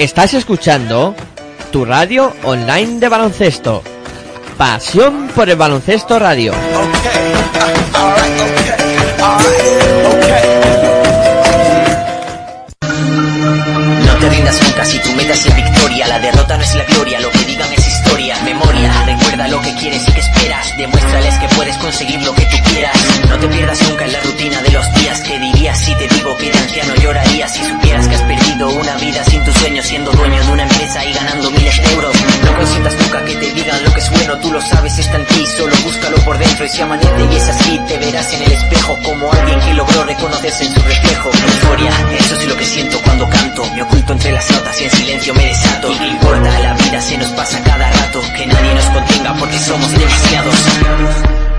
Estás escuchando tu radio online de baloncesto. Pasión por el baloncesto radio. No te rindas nunca si tu meta es la victoria. La derrota no es la gloria, lo que digan es historia. Memoria, recuerda lo que quieres y que esperas. Demuéstrales que puedes conseguir lo que tú quieras. No te pierdas nunca en la rutina de los días. que dirías si te digo que de anciano llorarías si supieras que has perdido una vida sin tu sueño, siendo dueño de una empresa y ganando miles de euros? No consientas nunca que te digan lo que es bueno, tú lo sabes, está en ti, solo búscalo por dentro. Y si amanece y es así, te verás en el espejo como alguien que logró reconocerse en su reflejo. Euforia, eso es lo que siento cuando canto. Me oculto entre las notas y en silencio me desato. ¿Y qué importa? La vida se nos pasa cada rato. Que nadie nos contenga porque somos demasiados.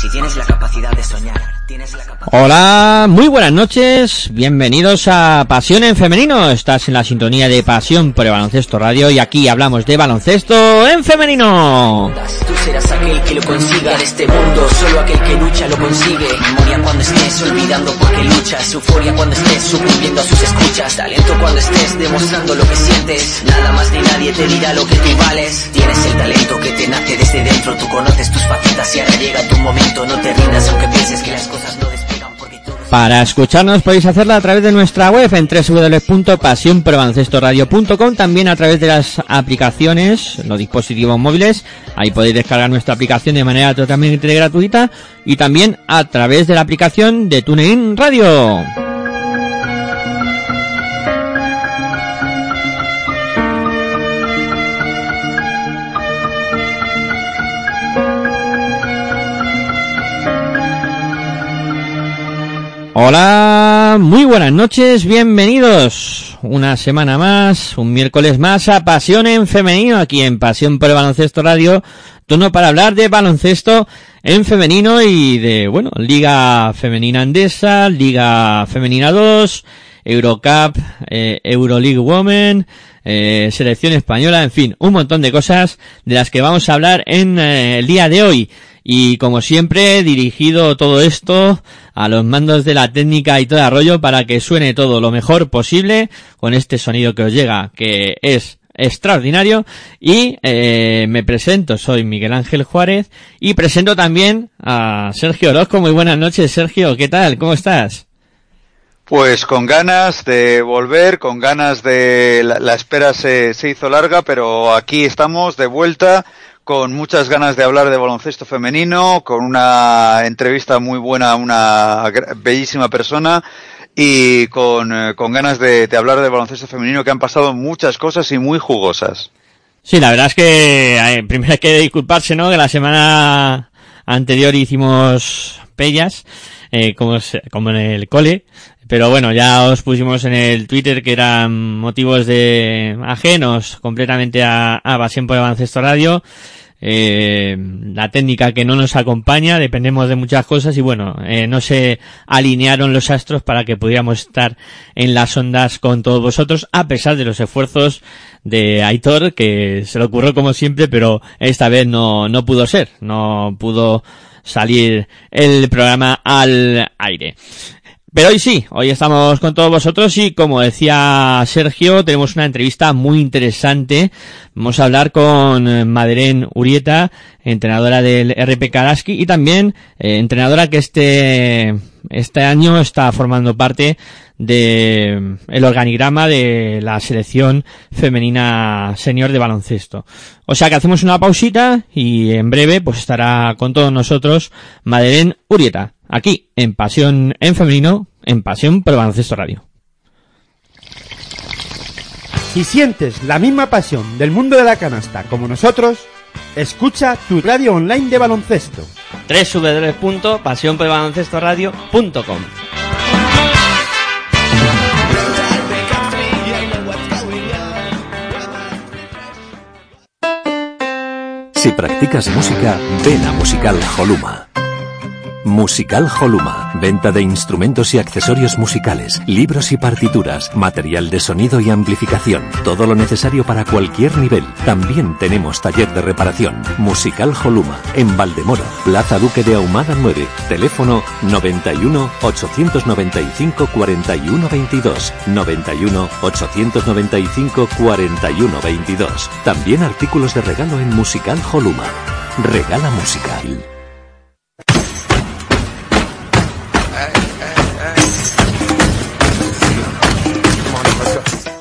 Si tienes la capacidad de soñar, tienes la capacidad... Hola, muy buenas noches, bienvenidos a Pasión en Femenino. Estás en la sintonía de Pasión por el Baloncesto Radio y aquí hablamos de baloncesto en femenino. Tú serás aquel que lo consiga en este mundo, solo aquel que lucha lo consigue. Memoria cuando estés olvidando porque luchas, euforia cuando estés sucumbiendo a sus escuchas, talento cuando estés demostrando lo que sientes. Nada más ni nadie te dirá lo que tú vales. Tienes el talento que te nace desde dentro, tú conoces tus facetas y ahora llega tu momento. Para escucharnos podéis hacerla a través de nuestra web en www.pasionprobaloncestoradio.com también a través de las aplicaciones, los dispositivos móviles, ahí podéis descargar nuestra aplicación de manera totalmente gratuita y también a través de la aplicación de TuneIn Radio. Hola, muy buenas noches, bienvenidos una semana más, un miércoles más a Pasión en Femenino, aquí en Pasión por el Baloncesto Radio, turno para hablar de baloncesto en femenino y de, bueno, Liga Femenina Andesa, Liga Femenina 2, Eurocup, eh, Euroleague Women, eh, Selección Española, en fin, un montón de cosas de las que vamos a hablar en eh, el día de hoy. Y como siempre, dirigido todo esto a los mandos de la técnica y todo rollo para que suene todo lo mejor posible con este sonido que os llega, que es extraordinario. Y eh, me presento, soy Miguel Ángel Juárez y presento también a Sergio Orozco. Muy buenas noches, Sergio. ¿Qué tal? ¿Cómo estás? Pues con ganas de volver, con ganas de... La, la espera se, se hizo larga, pero aquí estamos de vuelta con muchas ganas de hablar de baloncesto femenino, con una entrevista muy buena a una bellísima persona y con, eh, con ganas de, de hablar de baloncesto femenino que han pasado muchas cosas y muy jugosas. Sí, la verdad es que eh, primero hay que disculparse, ¿no? Que la semana anterior hicimos pellas, eh, como, como en el cole. Pero bueno, ya os pusimos en el Twitter que eran motivos de ajenos completamente a, a Pasión por el Baloncesto Radio. Eh, la técnica que no nos acompaña, dependemos de muchas cosas y bueno, eh, no se alinearon los astros para que pudiéramos estar en las ondas con todos vosotros, a pesar de los esfuerzos de Aitor, que se le ocurrió como siempre, pero esta vez no, no pudo ser, no pudo salir el programa al aire. Pero hoy sí, hoy estamos con todos vosotros y como decía Sergio, tenemos una entrevista muy interesante. Vamos a hablar con eh, Madeleine Urieta, entrenadora del RP Karaski y también eh, entrenadora que este, este año está formando parte de el organigrama de la selección femenina senior de baloncesto. O sea que hacemos una pausita y en breve pues estará con todos nosotros Madeleine Urieta, aquí en Pasión en Femenino, en Pasión por el Baloncesto Radio. Si sientes la misma pasión del mundo de la canasta como nosotros, escucha tu radio online de baloncesto. www.pasionporelbaloncestoradio.com Si practicas música, ven a Musical Holuma. Musical Holuma. Venta de instrumentos y accesorios musicales, libros y partituras, material de sonido y amplificación. Todo lo necesario para cualquier nivel. También tenemos taller de reparación. Musical Holuma. En Valdemoro. Plaza Duque de Ahumada 9. Teléfono 91 895 41 22. 91 895 41 22. También artículos de regalo en Musical Holuma. Regala musical.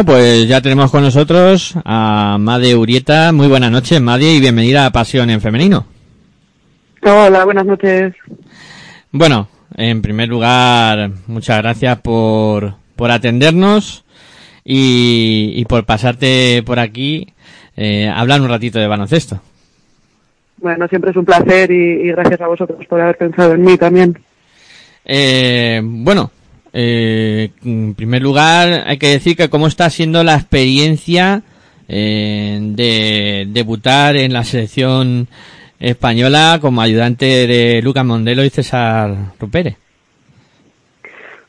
Bueno, pues ya tenemos con nosotros a Made Urieta. Muy buenas noches, Made, y bienvenida a Pasión en Femenino. Hola, buenas noches. Bueno, en primer lugar, muchas gracias por, por atendernos y, y por pasarte por aquí eh, a hablar un ratito de baloncesto. Bueno, siempre es un placer y, y gracias a vosotros por haber pensado en mí también. Eh, bueno, eh, en primer lugar hay que decir que cómo está siendo la experiencia eh, de debutar en la selección española como ayudante de Lucas Mondelo y César Rupere.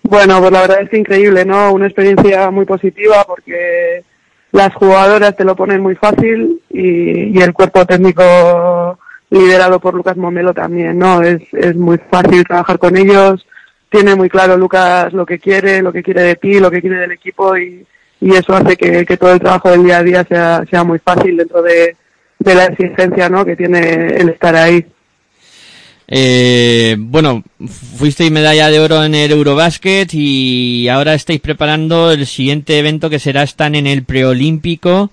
Bueno, pues la verdad es increíble, ¿no? Una experiencia muy positiva porque las jugadoras te lo ponen muy fácil y, el cuerpo técnico liderado por Lucas Momelo también, ¿no? Es muy fácil trabajar con ellos, tiene muy claro Lucas lo que quiere, lo que quiere de ti, lo que quiere del equipo y, eso hace que, todo el trabajo del día a día sea, sea muy fácil dentro de, la exigencia, ¿no? Que tiene el estar ahí. Eh, bueno, fuisteis medalla de oro en el Eurobasket y ahora estáis preparando el siguiente evento que será están en el preolímpico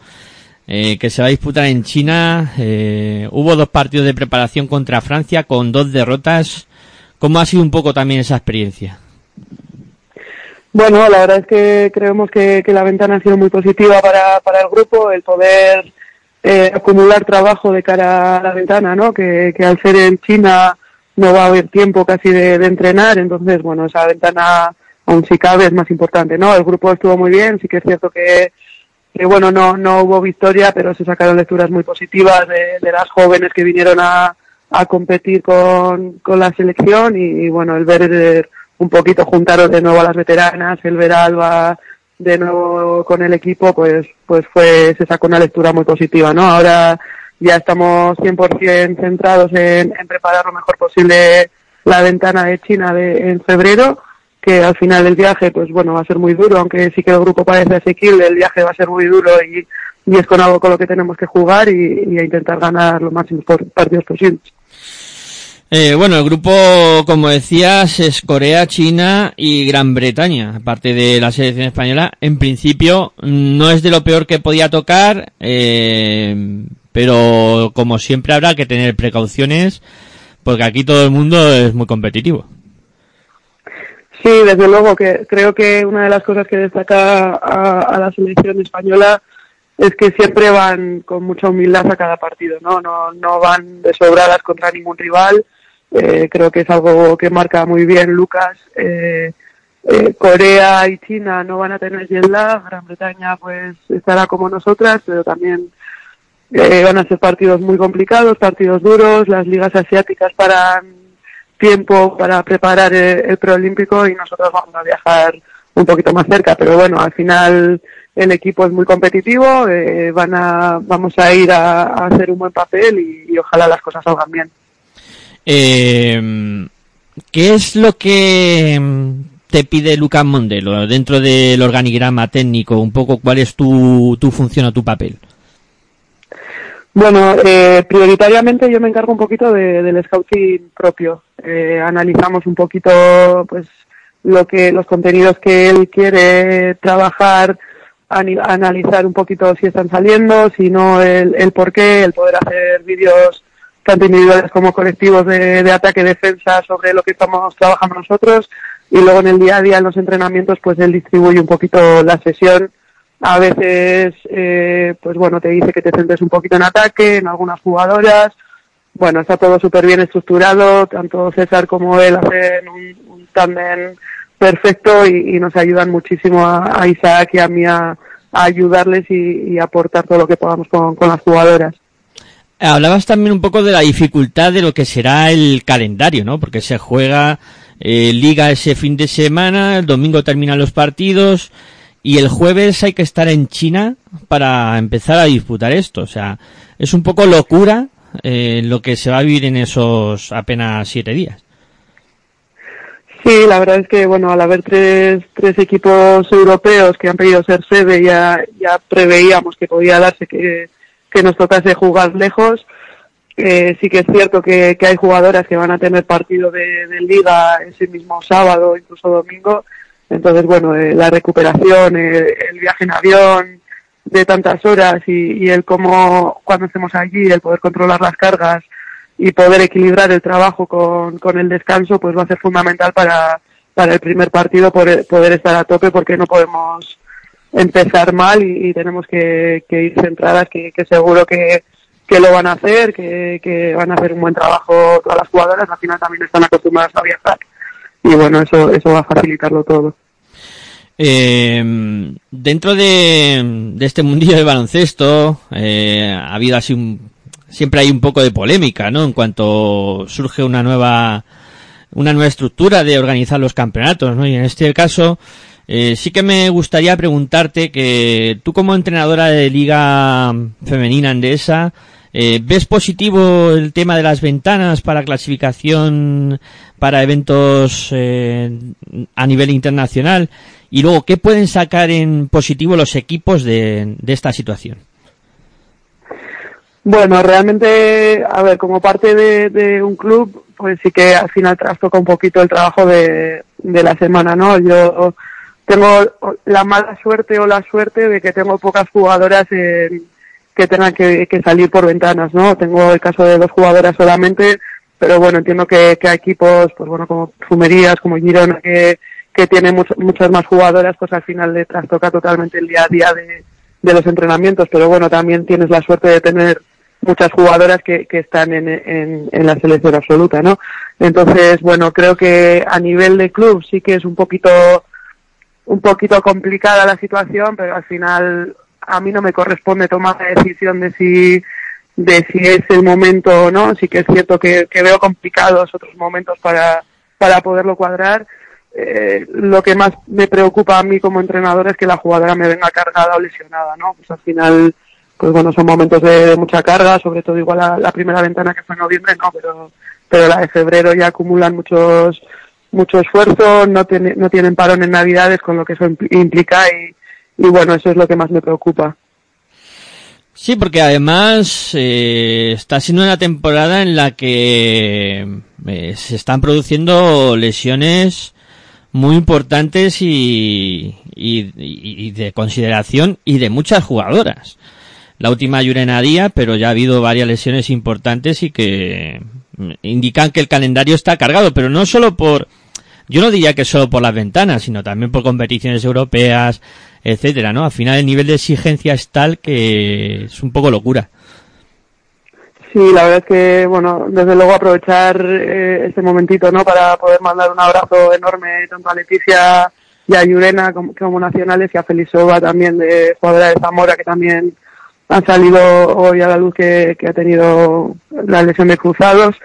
eh, que se va a disputar en China. Eh, hubo dos partidos de preparación contra Francia con dos derrotas. ¿Cómo ha sido un poco también esa experiencia? Bueno, la verdad es que creemos que, que la ventana ha sido muy positiva para, para el grupo, el poder eh, acumular trabajo de cara a la ventana, ¿no? Que, al ser en China no va a haber tiempo casi de, entrenar, entonces, bueno, esa ventana aún si cabe es más importante, ¿no? El grupo estuvo muy bien, sí que es cierto que, bueno, no, no hubo victoria, pero se sacaron lecturas muy positivas de las jóvenes que vinieron a, a competir con, con la selección y, bueno, el ver un poquito juntaros de nuevo a las veteranas, el ver a Alba de nuevo con el equipo, pues, pues fue, se sacó una lectura muy positiva, ¿no? Ahora ya estamos 100% centrados en, en preparar lo mejor posible la ventana de China de, en febrero, que al final del viaje, pues bueno, va a ser muy duro, aunque sí que el grupo parece asequible, el viaje va a ser muy duro y, y es con algo con lo que tenemos que jugar y, y a intentar ganar los máximos partidos posibles. Eh, bueno, el grupo, como decías, es Corea, China y Gran Bretaña, aparte de la selección española. En principio, no es de lo peor que podía tocar, eh, pero como siempre habrá que tener precauciones, porque aquí todo el mundo es muy competitivo. Sí, desde luego que creo que una de las cosas que destaca a, a la selección española es que siempre van con mucha humildad a cada partido, ¿no? No, no van de sobradas contra ningún rival. Eh, creo que es algo que marca muy bien Lucas. Eh, eh, Corea y China no van a tener jet lag, Gran Bretaña pues estará como nosotras, pero también eh, van a ser partidos muy complicados, partidos duros, las ligas asiáticas paran tiempo para preparar el, el preolímpico y nosotros vamos a viajar un poquito más cerca, pero bueno, al final el equipo es muy competitivo, eh, van a, vamos a ir a, hacer un buen papel y ojalá las cosas salgan bien. Eh, ¿Qué es lo que mm, te pide Lucas Mondelo dentro del organigrama técnico? Un poco cuál es tu, tu función o tu papel. Bueno, eh, prioritariamente yo me encargo un poquito de- del scouting propio. Eh, analizamos un poquito, pues, lo que los contenidos que él quiere trabajar, analizar un poquito si están saliendo, si no el por qué, el poder hacer vídeos tanto individuales como colectivos de, de ataque defensa sobre lo que estamos trabajando nosotros y luego en el día a día en los entrenamientos pues él distribuye un poquito la sesión a veces, eh, pues bueno, te dice que te centres un poquito en ataque, en algunas jugadoras. Bueno, está todo súper bien estructurado, tanto César como él hacen un, un perfecto y, nos ayudan muchísimo a, a Isaac y a mí a, ayudarles y, y aportar todo lo que podamos con las jugadoras. Hablabas también un poco de la dificultad de lo que será el calendario, ¿no? Porque se juega eh, liga ese fin de semana, el domingo terminan los partidos y el jueves hay que estar en China para empezar a disputar esto. O sea, es un poco locura eh, lo que se va a vivir en esos apenas siete días. Sí, la verdad es que, bueno, al haber tres, tres equipos europeos que han pedido ser sede, ya, ya preveíamos que podía darse que, que nos tocase jugar lejos. Eh, sí que es cierto que, que hay jugadoras que van a tener partido de, liga ese mismo sábado, incluso domingo. Entonces, bueno, eh, la recuperación, eh, el viaje en avión de tantas horas y, y el cómo, cuando estemos allí, el poder controlar las cargas y poder equilibrar el trabajo con, con el descanso, pues va a ser fundamental para, para el primer partido poder estar a tope porque no podemos empezar mal y, tenemos que, que ir centradas, que, seguro que, que lo van a hacer, que, que van a hacer un buen trabajo todas las jugadoras, al final también están acostumbradas a viajar y bueno, eso, eso va a facilitarlo todo. Eh, dentro de, de este mundillo del baloncesto eh, ha habido así un, siempre hay un poco de polémica, ¿no? En cuanto surge una nueva una nueva estructura de organizar los campeonatos, ¿no? Y en este caso eh, sí que me gustaría preguntarte que tú como entrenadora de liga femenina andesa eh, ¿Ves positivo el tema de las ventanas para clasificación para eventos eh, a nivel internacional? Y luego, ¿qué pueden sacar en positivo los equipos de, de esta situación? Bueno, realmente, a ver, como parte de, un club, pues sí que al final trastoca un poquito el trabajo de, de la semana, ¿no? Yo tengo la mala suerte o la suerte de que tengo pocas jugadoras que tengan que, que, salir por ventanas, ¿no? Tengo el caso de dos jugadoras solamente, pero bueno, entiendo que, que hay equipos, pues bueno, como Fumerías, como Girona, que, que tienen much, muchas más jugadoras, pues al final le trastoca totalmente el día a día de, de los entrenamientos, pero bueno, también tienes la suerte de tener muchas jugadoras que, que están en, en, en, la selección absoluta, ¿no? Entonces, bueno, creo que a nivel de club sí que es un poquito un poquito complicada la situación, pero al final a mí no me corresponde tomar la decisión de si de si es el momento o no. Sí que es cierto que, veo complicados otros momentos para, para poderlo cuadrar. Eh, lo que más me preocupa a mí como entrenador es que la jugadora me venga cargada o lesionada, ¿no? Pues al final, pues bueno, son momentos de, de mucha carga, sobre todo igual la, la, primera ventana que fue en noviembre, no, pero, pero la de febrero ya acumulan muchos, mucho esfuerzo, no, tiene, no tienen parón en Navidades, con lo que eso implica y, y bueno, eso es lo que más me preocupa. Sí, porque además eh, está siendo una temporada en la que eh, se están produciendo lesiones muy importantes y, y, de consideración y de muchas jugadoras. La última Yurena pero ya ha habido varias lesiones importantes y que indican que el calendario está cargado, pero no solo por, yo no diría que solo por las ventanas, sino también por competiciones europeas, etcétera, ¿no? Al final el nivel de exigencia es tal que es un poco locura. Sí, la verdad es que, bueno, desde luego aprovechar eh, este momentito, ¿no? Para poder mandar un abrazo enorme tanto a Leticia y a Yurena como, nacionales y a Felisova también de jugadora de Zamora que también han salido hoy a la luz que, que ha tenido la lesión de cruzados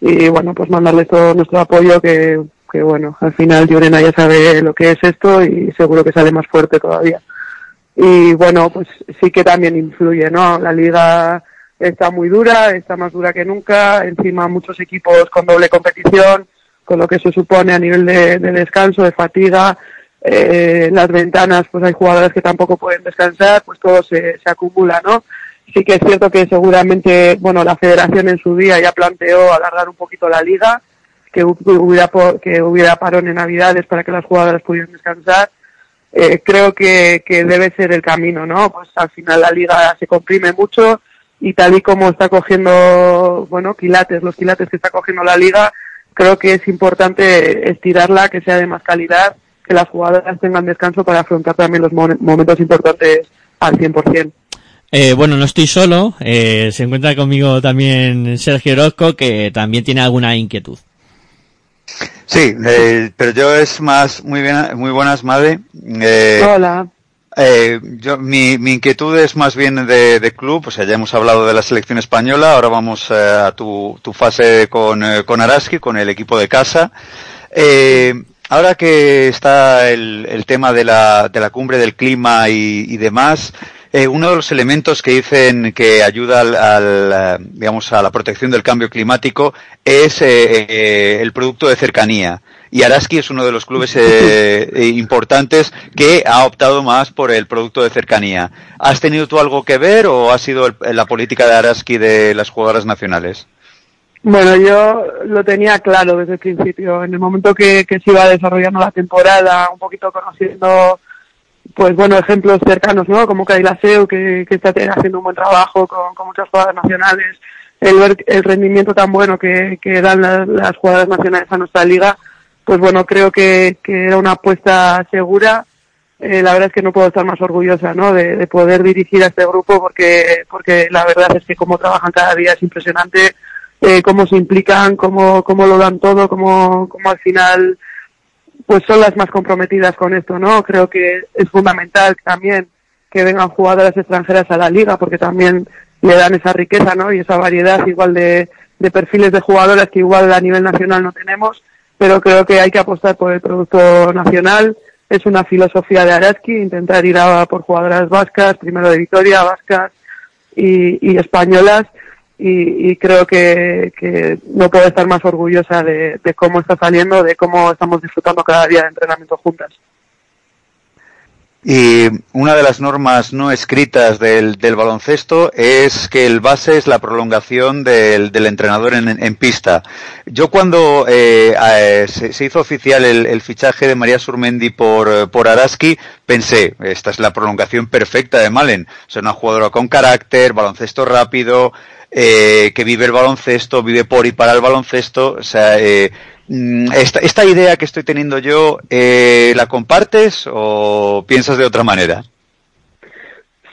y bueno, pues mandarles todo nuestro apoyo que que bueno, al final Llorena ya sabe lo que es esto y seguro que sale más fuerte todavía. Y bueno, pues sí que también influye, ¿no? La liga está muy dura, está más dura que nunca, encima muchos equipos con doble competición, con lo que eso supone a nivel de, de descanso, de fatiga, eh, las ventanas, pues hay jugadores que tampoco pueden descansar, pues todo se, se acumula, ¿no? Sí que es cierto que seguramente, bueno, la federación en su día ya planteó alargar un poquito la liga, que hubiera, que hubiera parón en Navidades para que las jugadoras pudieran descansar. Eh, creo que, que debe ser el camino, ¿no? Pues al final la liga se comprime mucho y tal y como está cogiendo, bueno, quilates, los quilates que está cogiendo la liga, creo que es importante estirarla, que sea de más calidad, que las jugadoras tengan descanso para afrontar también los momentos importantes al 100%. Eh, bueno, no estoy solo, eh, se encuentra conmigo también Sergio Orozco, que también tiene alguna inquietud. Sí, eh, pero yo es más, muy bien, muy buenas, madre. Eh, Hola. Eh, yo, mi, mi, inquietud es más bien de, de, club, o sea, ya hemos hablado de la selección española, ahora vamos eh, a tu, tu fase con, eh, con Araski, con el equipo de casa. ahora que está el, el tema de la, de la cumbre del clima y, y demás, eh, uno de los elementos que dicen que ayuda al, al, digamos, a la protección del cambio climático es eh, eh, el producto de cercanía. Y Araski es uno de los clubes importantes que ha optado más por el producto de cercanía. ¿Has tenido tú algo que ver o ha sido el, la política de Araski de las jugadoras nacionales? Bueno, yo lo tenía claro desde el principio. En el momento que, que se iba desarrollando la temporada, un poquito conociendo pues bueno, ejemplos cercanos, ¿no? Como Cailaseu, que, que está haciendo un buen trabajo con, muchas jugadoras nacionales, el el rendimiento tan bueno que, dan las, las jugadoras nacionales a nuestra liga, pues bueno, creo que, que era una apuesta segura. Eh, la verdad es que no puedo estar más orgullosa, ¿no? De, de, poder dirigir a este grupo porque, porque la verdad es que cómo trabajan cada día es impresionante, eh, cómo se implican, cómo, cómo lo dan todo, cómo, cómo al final pues son las más comprometidas con esto, ¿no? Creo que es fundamental también que vengan jugadoras extranjeras a la liga porque también le dan esa riqueza, ¿no? Y esa variedad igual de, de perfiles de jugadoras que igual a nivel nacional no tenemos, pero creo que hay que apostar por el producto nacional. Es una filosofía de Araski, intentar ir a por jugadoras vascas, primero de Vitoria, vascas y, y españolas, y, y creo que, que, no puedo estar más orgullosa de, de, cómo está saliendo, de cómo estamos disfrutando cada día de entrenamiento juntas. Y una de las normas no escritas del, del, baloncesto es que el base es la prolongación del, del entrenador en, pista. Yo cuando eh, eh, se, hizo oficial el, el, fichaje de María Surmendi por, por Araski, pensé, esta es la prolongación perfecta de Malen. Es una jugadora con carácter, baloncesto rápido, eh, que vive el baloncesto, vive por y para el baloncesto. O sea, eh, mm, esta, idea que estoy teniendo yo, eh, ¿la compartes o piensas de otra manera?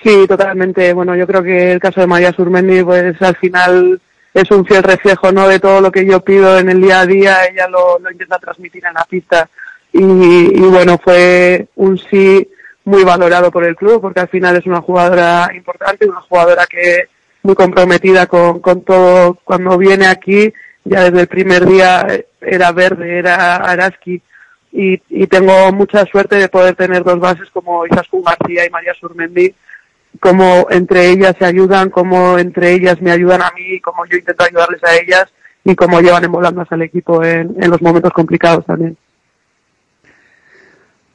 Sí, totalmente. Bueno, yo creo que el caso de María Surmendi, pues al final es un fiel reflejo, ¿no? De todo lo que yo pido en el día a día, ella lo, lo intenta transmitir en la pista. y, y bueno, fue un sí muy valorado por el club porque al final es una jugadora importante, una jugadora que muy comprometida con, con todo cuando viene aquí, ya desde el primer día era verde, era Araski y, y tengo mucha suerte de poder tener dos bases como Izaskun García y María Surmendi, como entre ellas se ayudan, como entre ellas me ayudan a mí, como yo intento ayudarles a ellas y como llevan en volandas al equipo en, en los momentos complicados también.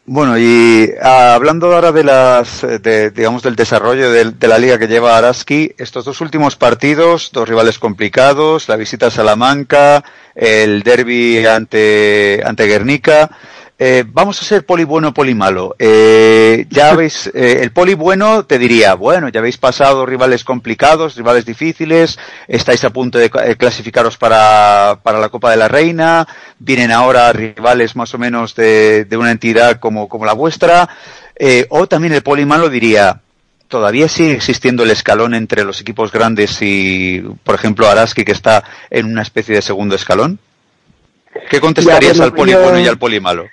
Bueno, y ah, hablando ahora de las, de, digamos, del desarrollo de, la liga que lleva Araski, estos dos últimos partidos, dos rivales complicados, la visita a Salamanca, el derby ante, ante Guernica, eh, vamos a ser poli bueno, poli malo. Eh, ya habéis, eh, el poli bueno te diría, bueno, ya habéis pasado rivales complicados, rivales difíciles, estáis a punto de eh, clasificaros para, para la Copa de la Reina, vienen ahora rivales más o menos de, de una entidad como, como la vuestra, eh, o también el poli malo diría, todavía sigue existiendo el escalón entre los equipos grandes y, por ejemplo, Araski que está en una especie de segundo escalón. ¿Qué contestarías Ya, bueno, al poli bueno y al poli malo?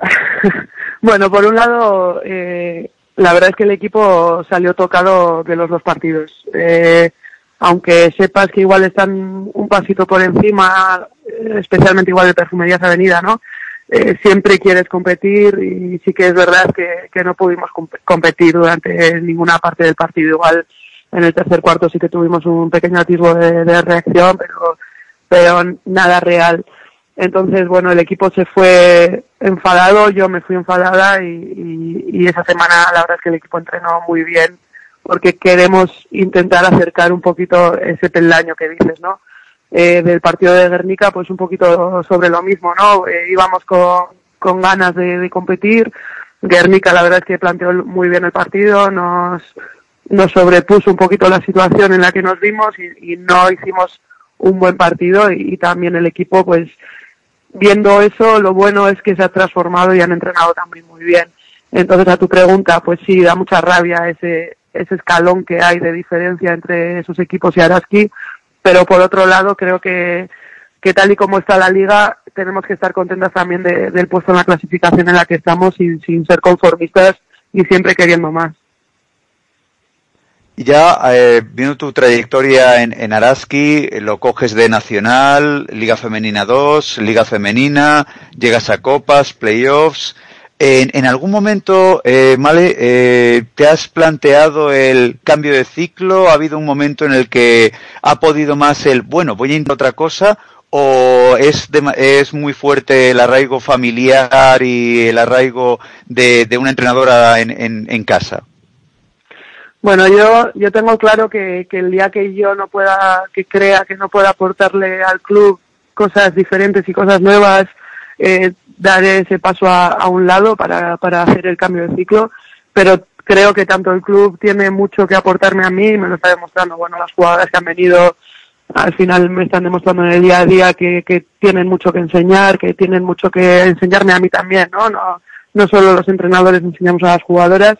Bueno, por un lado, eh, la verdad es que el equipo salió tocado de los dos partidos. Eh, aunque sepas que igual están un pasito por encima, eh, especialmente igual de Perfumerías Avenida, ¿no? Eh, siempre quieres competir y sí que es verdad que, que no pudimos comp- competir durante ninguna parte del partido. Igual en el tercer cuarto sí que tuvimos un pequeño atisbo de, reacción, pero nada real. Entonces, bueno, el equipo se fue enfadado, yo me fui enfadada y, esa semana la verdad es que el equipo entrenó muy bien porque queremos intentar acercar un poquito ese peldaño que dices, ¿no? Eh, del partido de Guernica, pues un poquito sobre lo mismo, ¿no? Eh, íbamos con, con ganas de, competir. Guernica, la verdad es que planteó muy bien el partido, nos, nos sobrepuso un poquito la situación en la que nos vimos y, y no hicimos un buen partido y también el equipo, pues, viendo eso, lo bueno es que se ha transformado y han entrenado también muy bien. Entonces, a tu pregunta, pues sí, da mucha rabia ese, ese escalón que hay de diferencia entre esos equipos y Araski, pero por otro lado, creo que, que tal y como está la liga, tenemos que estar contentas también de- del puesto en la clasificación en la que estamos sin, sin ser conformistas y siempre queriendo más. Ya, eh, viendo tu trayectoria en, en Araski, eh, lo coges de Nacional, Liga Femenina 2, Liga Femenina, llegas a Copas, Playoffs. En, en algún momento, eh, Male, eh, ¿te has planteado el cambio de ciclo? ¿Ha habido un momento en el que ha podido más el, bueno, voy a intentar otra cosa? ¿O es, dema- es muy fuerte el arraigo familiar y el arraigo de, de una entrenadora en, en, en casa? Bueno, yo, yo tengo claro que, que el día que yo no pueda, que crea que no pueda aportarle al club cosas diferentes y cosas nuevas, eh, daré ese paso a, a un lado para, para hacer el cambio de ciclo. Pero creo que tanto el club tiene mucho que aportarme a mí me lo está demostrando. Bueno, las jugadoras que han venido al final me están demostrando en el día a día que, que tienen mucho que enseñar, que tienen mucho que enseñarme a mí también, ¿no? No, no solo los entrenadores enseñamos a las jugadoras,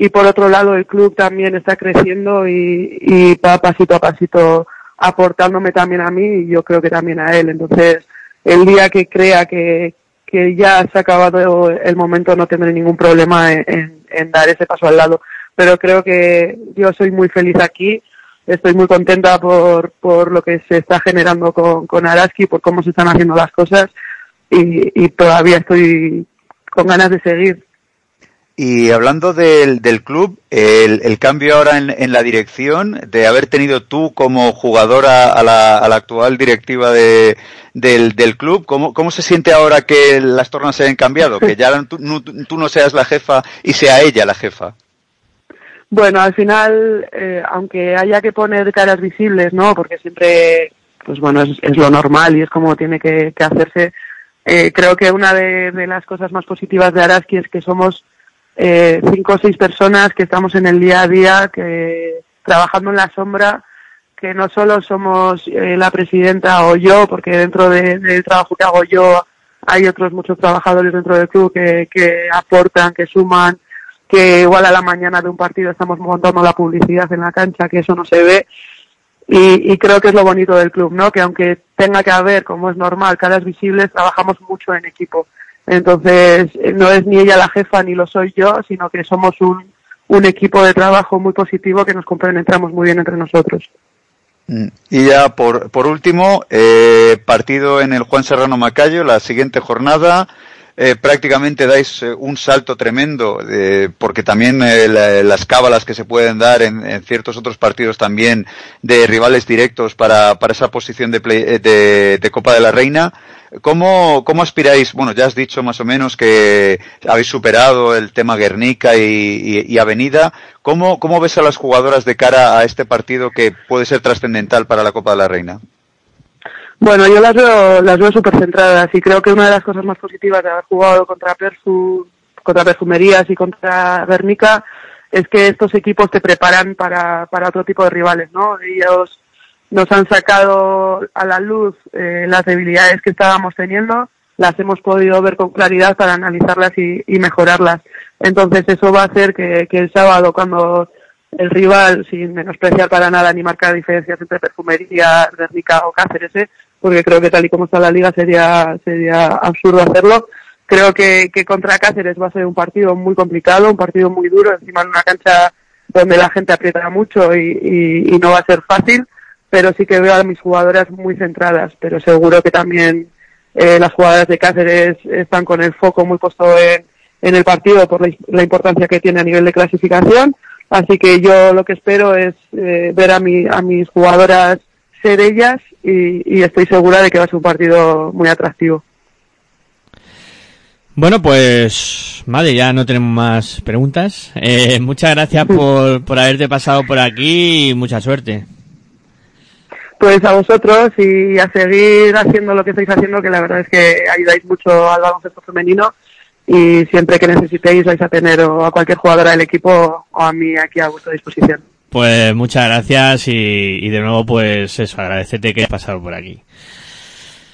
y por otro lado el club también está creciendo y, y va pasito a pasito aportándome también a mí y yo creo que también a él. Entonces, el día que crea que, que ya se ha acabado el momento no tendré ningún problema en, dar ese paso al lado. Pero creo que yo soy muy feliz aquí, estoy muy contenta por, por lo que se está generando con, con Araski, por cómo se están haciendo las cosas y todavía estoy con ganas de seguir. Y hablando del, club, el, el cambio ahora en, la dirección, de haber tenido tú como jugadora a la, a la actual directiva de, del, club, ¿cómo, ¿cómo se siente ahora que las tornas se hayan cambiado? Que ya tú, no- seas la jefa y sea ella la jefa. Bueno, al final, eh, aunque haya que poner caras visibles, ¿no? Porque siempre, pues bueno, es, es lo normal y es como tiene que, que hacerse. Eh, creo que una de, de las cosas más positivas de Araski es que somos eh, cinco o seis personas que estamos en el día a día, que trabajando en la sombra, que no solo somos eh, la presidenta o yo, porque dentro de- del trabajo que hago yo hay otros muchos trabajadores dentro del club que, que aportan, que suman, que igual a la mañana de un partido estamos montando la publicidad en la cancha, que eso no se ve. Y, y creo que es lo bonito del club, ¿no? Que aunque tenga que haber, como es normal, caras visibles, trabajamos mucho en equipo. Entonces, no es ni ella la jefa ni lo soy yo, sino que somos un, un equipo de trabajo muy positivo que nos compenetramos muy bien entre nosotros. Mm. Y ya por, por último, eh, partido en el Juan Serrano Macayo, la siguiente jornada. Eh, prácticamente dais eh, un salto tremendo, eh, porque también la- las cábalas que se pueden dar en, ciertos otros partidos también de rivales directos para, para esa posición de, Copa de la Reina. ¿Cómo, ¿Cómo aspiráis? Bueno, ya has dicho más o menos que habéis superado el tema Guernica y, y- y Avenida. ¿Cómo, ¿Cómo ves a las jugadoras de cara a este partido que puede ser trascendental para la Copa de la Reina? Bueno, yo las veo, las veo súper centradas y creo que una de las cosas más positivas de haber jugado contra Perfu, contra Perfumerías y contra Guernica es que estos equipos te preparan para, para otro tipo de rivales, ¿no? Ellos nos han sacado a la luz eh, las debilidades que estábamos teniendo, las hemos podido ver con claridad para analizarlas y, mejorarlas. Entonces eso va a hacer que, que el sábado cuando el rival, sin menospreciar para nada ni marcar diferencias entre Perfumería, Guernica o Cáceres, ¿eh? Porque creo que tal y como está la liga sería, sería absurdo hacerlo. Creo que, que contra Cáceres va a ser un partido muy complicado, un partido muy duro, encima en una cancha donde la gente aprieta mucho y, y- y no va a ser fácil, pero sí que veo a mis jugadoras muy centradas, pero seguro que también eh, las jugadoras de Cáceres están con el foco muy puesto en, en el partido por la, la importancia que tiene a nivel de clasificación. Así que yo lo que espero es eh, ver a, mi, a mis jugadoras ser ellas y, y estoy segura de que va a ser un partido muy atractivo. Bueno, pues, vale, ya no tenemos más preguntas. Eh, muchas gracias por, por haberte pasado por aquí y mucha suerte. Pues a vosotros y a seguir haciendo lo que estáis haciendo, que la verdad es que ayudáis mucho al baloncesto femenino y siempre que necesitéis vais a tener o a cualquier jugadora del equipo o a mí aquí a vuestra disposición. Pues muchas gracias y, y de nuevo, pues eso, agradecerte que hayas pasado por aquí.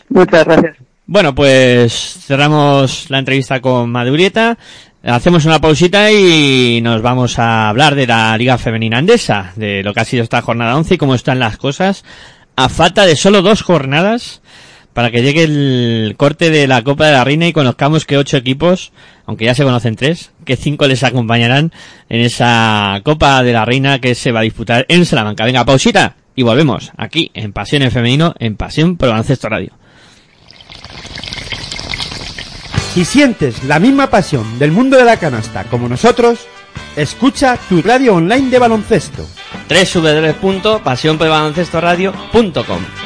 Muchas gracias. Bueno, pues cerramos la entrevista con Madurieta. Hacemos una pausita y nos vamos a hablar de la Liga Femenina Andesa, de lo que ha sido esta jornada 11 y cómo están las cosas. A falta de solo dos jornadas para que llegue el corte de la Copa de la Reina y conozcamos que ocho equipos, aunque ya se conocen tres, que cinco les acompañarán en esa Copa de la Reina que se va a disputar en Salamanca. Venga, pausita y volvemos aquí en Pasión en Femenino, en Pasión por Baloncesto Radio. Si sientes la misma pasión del mundo de la canasta como nosotros, escucha tu radio online de baloncesto. www.pasionporbaloncestoradio.com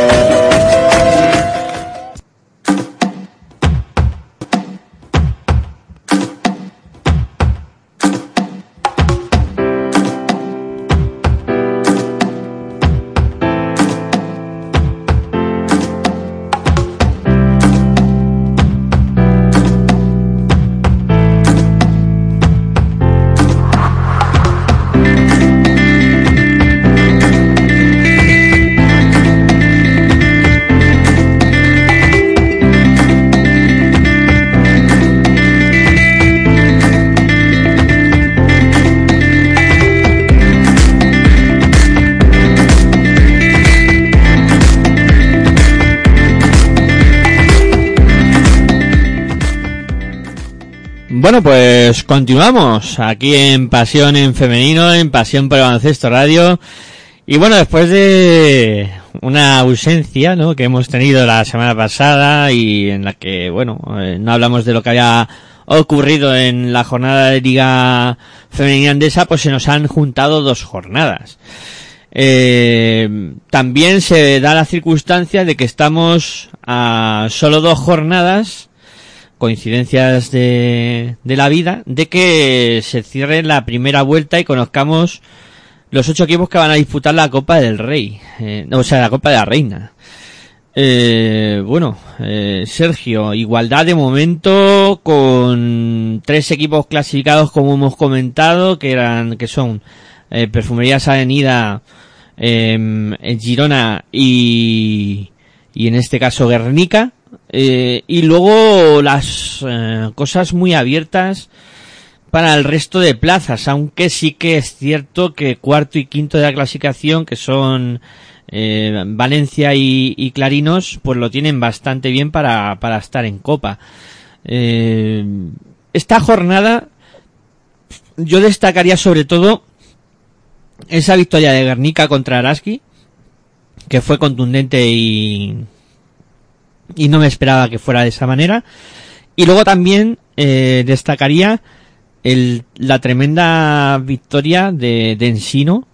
Bueno, pues continuamos aquí en Pasión en Femenino, en Pasión por el Baloncesto Radio. Y bueno, después de una ausencia, ¿no? Que hemos tenido la semana pasada y en la que, bueno, eh, no hablamos de lo que había ocurrido en la jornada de Liga Femenina Andesa, pues se nos han juntado dos jornadas. Eh, también se da la circunstancia de que estamos a solo dos jornadas, coincidencias de, de la vida, de que se cierre la primera vuelta y conozcamos los ocho equipos que van a disputar la Copa del Rey, eh, o sea, la Copa de la Reina. Eh, bueno, eh, Sergio, igualdad de momento con tres equipos clasificados como hemos comentado, que eran, que son eh, Perfumerías Avenida, eh, Girona y, y en este caso Guernica. Eh, y luego las eh, cosas muy abiertas para el resto de plazas, aunque sí que es cierto que cuarto y quinto de la clasificación, que son eh, Valencia y, y, Clarinos, pues lo tienen bastante bien para, para estar en Copa. Esta jornada yo destacaría sobre todo esa victoria de Guernica contra Araski, que fue contundente y, y no me esperaba que fuera de esa manera. Y luego también eh, destacaría el, la tremenda victoria de, de Ensino,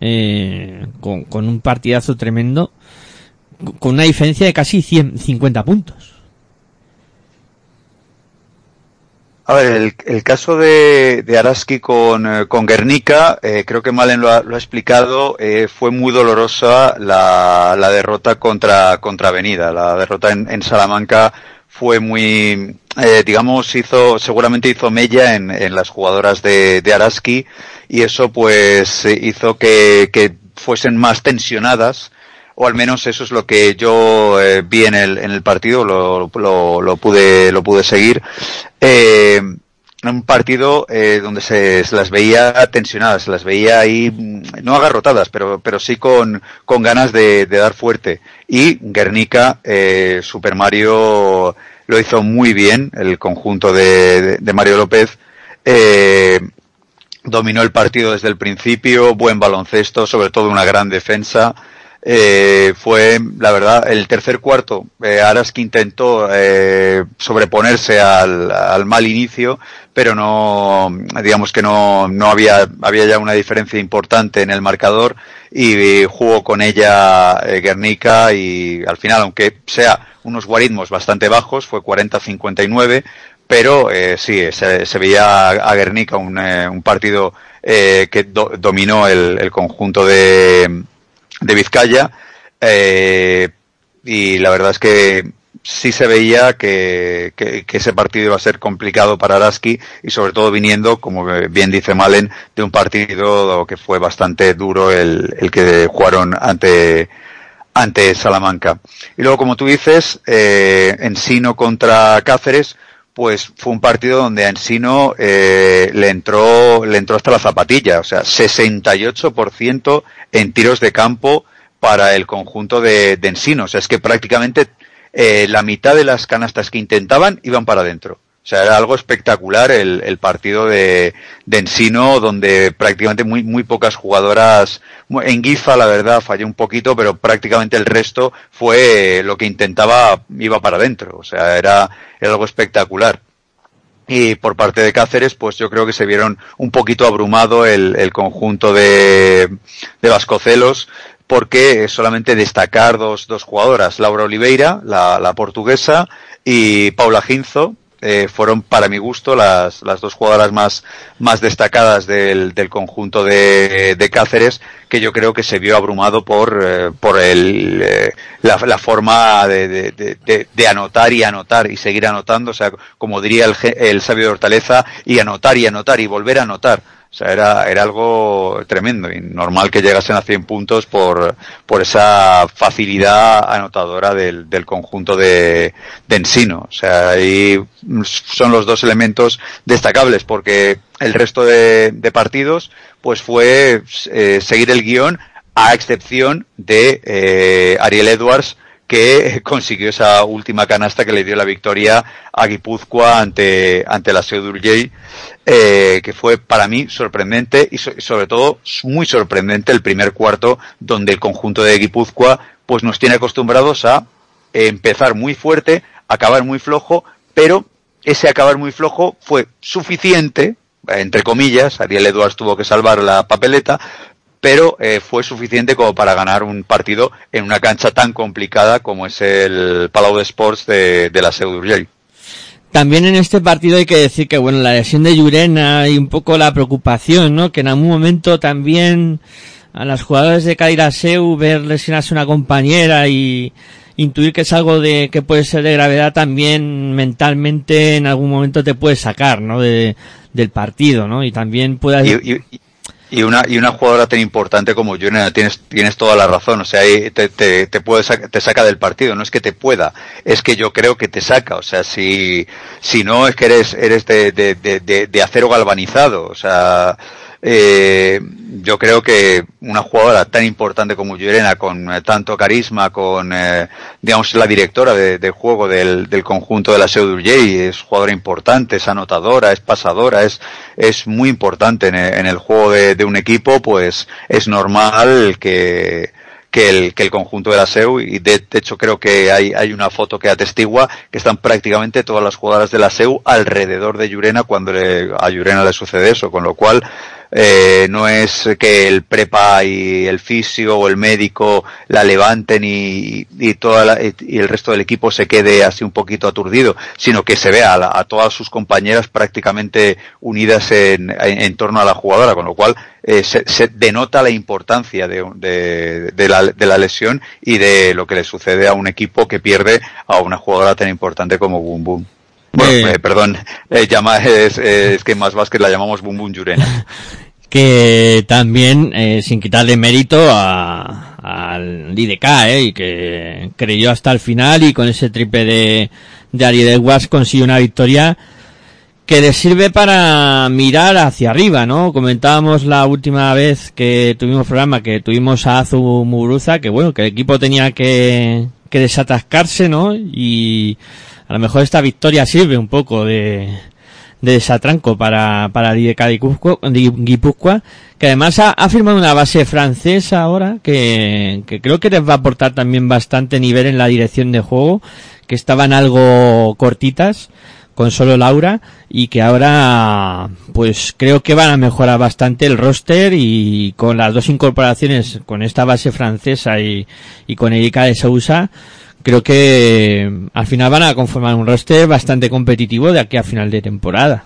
eh, con, con, un partidazo tremendo, con una diferencia de casi 100, 50 puntos. A ver, el, el caso de, Araski con, eh, Guernica, eh, creo que Malen lo ha, lo ha explicado, eh, fue muy dolorosa la, la derrota contra, contra Avenida. La derrota en, Salamanca fue muy, eh, digamos, hizo, seguramente hizo mella en, en las jugadoras de, Araski y eso pues hizo que, que, fuesen más tensionadas o al menos eso es lo que yo eh, vi en el, en el partido, lo, lo, lo, pude, lo pude seguir. Eh, un partido eh, donde se, las veía tensionadas, se las veía ahí, no agarrotadas, pero, pero sí con, con ganas de, de dar fuerte. Y Guernica, eh, Super Mario lo hizo muy bien, el conjunto de, de, de Mario López. Eh, dominó el partido desde el principio, buen baloncesto, sobre todo una gran defensa. Eh, fue, la verdad, el tercer cuarto, eh, Araski intentó eh, sobreponerse al, al, mal inicio, pero no, digamos que no, no había, había ya una diferencia importante en el marcador y jugó con ella eh, Guernica y al final, aunque sea unos guaritmos bastante bajos, fue 40-59, pero eh, sí, se, se, veía a Guernica un, eh, un partido eh, que do, dominó el, el, conjunto de, de Vizcaya eh, y la verdad es que sí se veía que, que, que, ese partido iba a ser complicado para Araski y sobre todo viniendo, como bien dice Malen, de un partido que fue bastante duro el, el que jugaron ante, ante Salamanca. Y luego, como tú dices, eh, Ensino contra Cáceres, pues fue un partido donde a Ensino eh, le entró le entró hasta la zapatilla, o sea, 68% en tiros de campo para el conjunto de, de Ensino, o sea, es que prácticamente eh, la mitad de las canastas que intentaban iban para adentro. O sea, era algo espectacular el, el partido de, de, Ensino, donde prácticamente muy, muy pocas jugadoras, en Gifa la verdad falló un poquito, pero prácticamente el resto fue lo que intentaba, iba para adentro. O sea, era, era algo espectacular. Y por parte de Cáceres, pues yo creo que se vieron un poquito abrumado el, el conjunto de, de Vascocelos, porque solamente destacar dos, dos jugadoras, Laura Oliveira, la, la portuguesa, y Paula Ginzo, eh, fueron para mi gusto las, las dos jugadoras más, más destacadas del, del conjunto de, Cáceres, que yo creo que se vio abrumado por, eh, por el, eh, la, la, forma de, de, de, anotar y anotar y seguir anotando, o sea, como diría el, el sabio de Hortaleza, y anotar y anotar y volver a anotar. O sea, era, era algo tremendo y normal que llegasen a 100 puntos por, por esa facilidad anotadora del, del conjunto de, de Ensino. O sea, ahí son los dos elementos destacables porque el resto de, de partidos pues fue eh, seguir el guion a excepción de eh, Ariel Edwards que consiguió esa última canasta que le dio la victoria a Guipúzcoa ante, ante la Seudurgey, eh, que fue para mí sorprendente y so, sobre todo muy sorprendente el primer cuarto donde el conjunto de Guipúzcoa pues nos tiene acostumbrados a empezar muy fuerte, acabar muy flojo, pero ese acabar muy flojo fue suficiente, entre comillas, Ariel Edwards tuvo que salvar la papeleta, pero eh, fue suficiente como para ganar un partido en una cancha tan complicada como es el Palau de Sports de, de la Seu d'Urgell. También en este partido hay que decir que, bueno, la lesión de Llurena y un poco la preocupación, ¿no? Que en algún momento también a las jugadoras de Cairaseu ver lesionarse una compañera y intuir que es algo de que puede ser de gravedad también mentalmente en algún momento te puede sacar, ¿no? De, del partido, ¿no? Y también puede... Y, y, y una, y una jugadora tan importante como Llurena, tienes, tienes toda la razón, o sea, te, te, te, puede te saca del partido, no es que te pueda, es que yo creo que te saca, o sea, si, si no es que eres, eres de, de, de, de acero galvanizado, o sea, eh, yo creo que una jugadora tan importante como Llorena, con eh, tanto carisma, con, eh, digamos, la directora de, juego del, del, conjunto de la Seu d'Urgell, es jugadora importante, es anotadora, es pasadora, es, es muy importante en, en el juego de, un equipo, pues es normal que, que el, que el conjunto de la SEU y de, de, hecho creo que hay, hay una foto que atestigua que están prácticamente todas las jugadoras de la SEU alrededor de Llurena cuando le, a Llurena le sucede eso, con lo cual eh, no es que el prepa y el fisio o el médico la levanten y, y toda la, y el resto del equipo se quede así un poquito aturdido, sino que se vea a, todas sus compañeras prácticamente unidas en, en, torno a la jugadora, con lo cual eh, se, se, denota la importancia de, de, de, la, de, la, lesión y de lo que le sucede a un equipo que pierde a una jugadora tan importante como Boom Boom. Bueno, eh, perdón, eh, llama, es, es, que más Vázquez la llamamos Boom Boom Yurena. que también, eh, sin quitarle mérito a, al IDK, eh, y que creyó hasta el final y con ese triple de, de Ari consiguió una victoria que le sirve para mirar hacia arriba, ¿no? Comentábamos la última vez que tuvimos programa que tuvimos a Azu Muguruza, que bueno, que el equipo tenía que, que desatascarse, ¿no? Y a lo mejor esta victoria sirve un poco de, de desatranco para, para de Guipúzcoa, que además ha, ha, firmado una base francesa ahora, que, que creo que les va a aportar también bastante nivel en la dirección de juego, que estaban algo cortitas con solo Laura y que ahora pues creo que van a mejorar bastante el roster y con las dos incorporaciones con esta base francesa y, y con Erika de Sousa creo que al final van a conformar un roster bastante competitivo de aquí a final de temporada.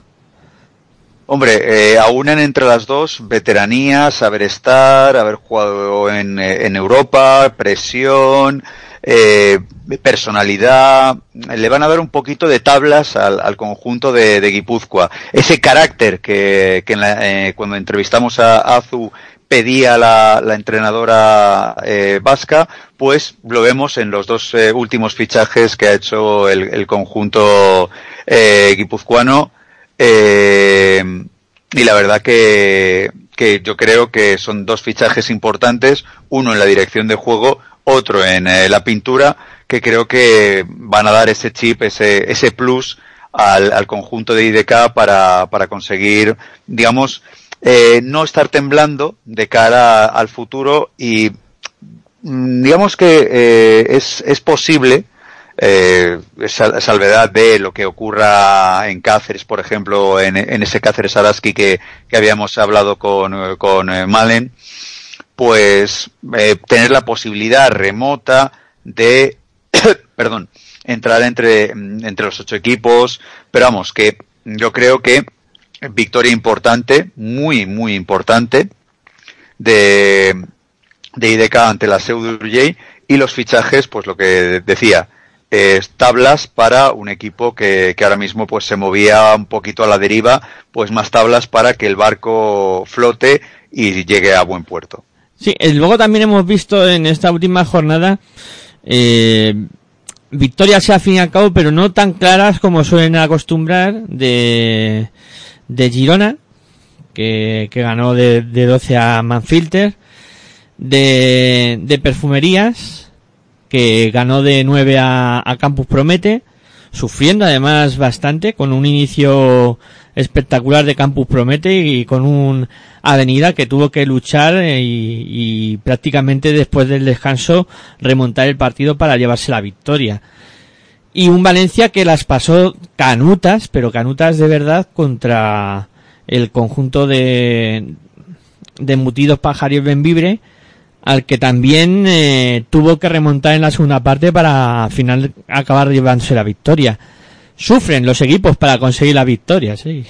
Hombre, eh, aunan entre las dos veteranía, saber estar, haber jugado en, en Europa, presión, eh, personalidad, le van a dar un poquito de tablas al, conjunto de, de, Guipúzcoa. Ese carácter que, eh, cuando entrevistamos a Azu pedía la, la entrenadora eh, vasca, pues lo vemos en los dos últimos fichajes que ha hecho el, conjunto guipuzcoano. Y la verdad que yo creo que son dos fichajes importantes, uno en la dirección de juego, otro en eh, la pintura, que creo que van a dar ese chip, ese, ese plus al, al conjunto de IDK para, para conseguir, digamos, eh, no estar temblando de cara al futuro y digamos que eh, es, es posible eh, salvedad de lo que ocurra en Cáceres, por ejemplo, en, en ese Cáceres Araski que, que habíamos hablado con, con eh, Malen, pues eh, tener la posibilidad remota de, perdón, entrar entre, entre los ocho equipos, pero vamos, que yo creo que victoria importante, muy, muy importante, de, de IDK ante la Seu y los fichajes, pues lo que decía, eh, tablas para un equipo que, que, ahora mismo pues se movía un poquito a la deriva, pues más tablas para que el barco flote y llegue a buen puerto. Sí, luego también hemos visto en esta última jornada eh, victorias al fin y al cabo, pero no tan claras como suelen acostumbrar de, de Girona, que, que ganó de, de 12 a Manfilter, de, de Perfumerías, que ganó de 9 a, a Campus Promete, sufriendo además bastante, con un inicio espectacular de Campus Promete y con un Avenida que tuvo que luchar y, y, prácticamente después del descanso remontar el partido para llevarse la victoria. y un Valencia que las pasó canutas, pero canutas de verdad contra el conjunto de, de embutidos Pajarillos Benvibre, al que también eh, tuvo que remontar en la segunda parte para al final acabar llevándose la victoria. Sufren los equipos para conseguir la victoria, sí.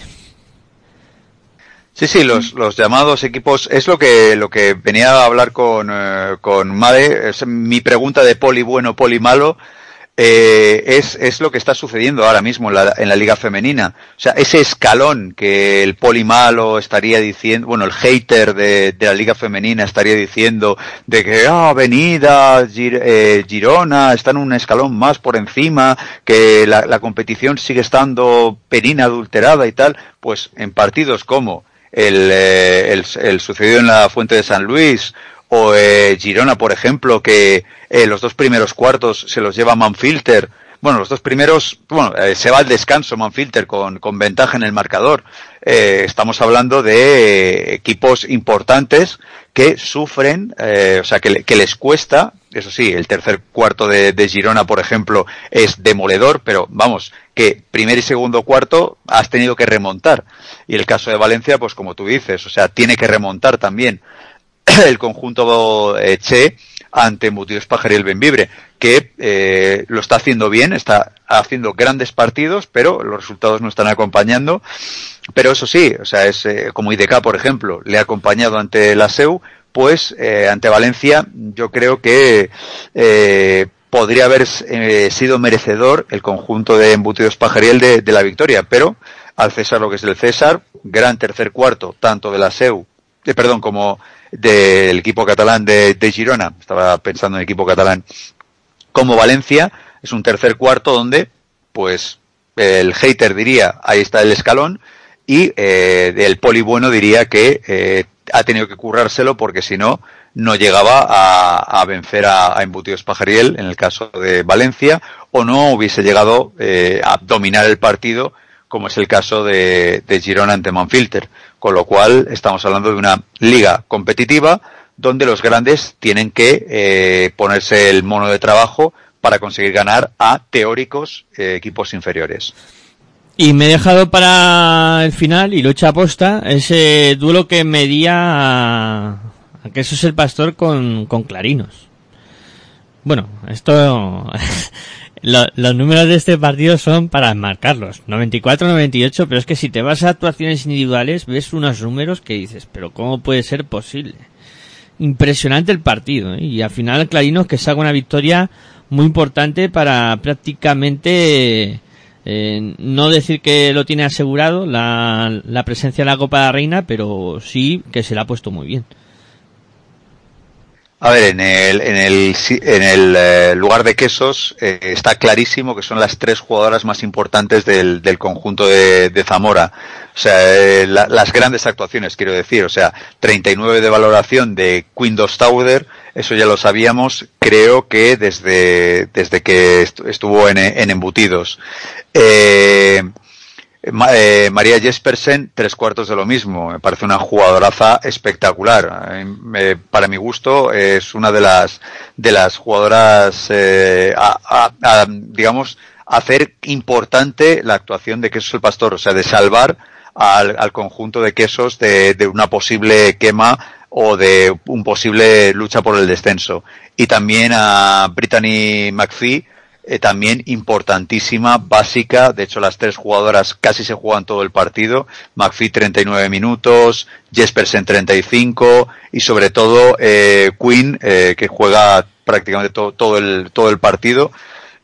Sí, sí, los, los llamados equipos, es lo que, lo que venía a hablar con, eh, con Made, es mi pregunta de poli bueno, poli malo, eh, es, es lo que está sucediendo ahora mismo en la, en la liga femenina. O sea, ese escalón que el poli malo estaría diciendo, bueno, el hater de, de la liga femenina estaría diciendo de que, ah, Gir- eh, Girona, están un escalón más por encima, que la, la competición sigue estando perina adulterada y tal, pues en partidos como el, eh, el, el sucedido en la Fuente de San Luis o eh, Girona, por ejemplo, que eh, los dos primeros cuartos se los lleva Manfilter. Bueno, los dos primeros, bueno, eh, se va al descanso Manfilter con, con ventaja en el marcador. Eh, estamos hablando de equipos importantes que sufren, eh, o sea, que, que les cuesta, eso sí, el tercer cuarto de, de Girona, por ejemplo, es demoledor, pero vamos, que primer y segundo cuarto has tenido que remontar. Y el caso de Valencia, pues como tú dices, o sea, tiene que remontar también el conjunto eh, Che ante Mutidos Pajar y el Benvibre, que eh, lo está haciendo bien, está haciendo grandes partidos, pero los resultados no están acompañando. Pero eso sí, o sea, es eh, como IDK, por ejemplo, le ha acompañado ante la SEU, pues eh, ante Valencia yo creo que eh, podría haber eh, sido merecedor el conjunto de embutidos Pajariel de, de la victoria, pero al César lo que es el César, gran tercer cuarto, tanto de la SEU, eh, perdón, como del equipo catalán de, Girona, estaba pensando en el equipo catalán, como Valencia, es un tercer cuarto donde, pues, el hater diría, ahí está el escalón, y eh, el poli bueno diría que eh, ha tenido que currárselo porque si no, no llegaba a, a vencer a, a Embutidos Pajariel en el caso de Valencia, o no hubiese llegado eh, a dominar el partido como es el caso de, de Girona ante Manfilter. Con lo cual estamos hablando de una liga competitiva donde los grandes tienen que eh, ponerse el mono de trabajo para conseguir ganar a teóricos eh, equipos inferiores. Y me he dejado para el final, y lo he hecho a posta, ese duelo que medía a, a que eso es el pastor con, con clarinos. Bueno, esto, lo- los números de este partido son para marcarlos, 94-98, pero es que si te vas a actuaciones individuales ves unos números que dices, pero ¿cómo puede ser posible? Impresionante el partido, ¿eh? y al final Clarinos que saca una victoria muy importante para prácticamente eh, no decir que lo tiene asegurado la, la presencia en la Copa de la Reina, pero sí que se la ha puesto muy bien. A ver, en el, en el, en el eh, lugar de quesos eh, está clarísimo que son las tres jugadoras más importantes del, del conjunto de, Zamora. O sea, eh, la- las grandes actuaciones, quiero decir. O sea, 39 de valoración de Queen Stauder, eso ya lo sabíamos, creo que desde, que estu- estuvo en, en embutidos. Eh, eh, María Jespersen, tres cuartos de lo mismo. Me parece una jugadoraza espectacular. Eh, para mi gusto, es una de las, de las jugadoras, eh, a, a- a, digamos, hacer importante la actuación de Quesos el Pastor, o sea, de salvar al, al conjunto de quesos de, de una posible quema o de un posible lucha por el descenso. Y también a Brittany McPhee, eh, también importantísima, básica. De hecho, las tres jugadoras casi se juegan todo el partido. McPhee 39 minutos, Jespersen 35 y sobre todo eh, Quinn eh, que juega prácticamente to- todo el todo el partido.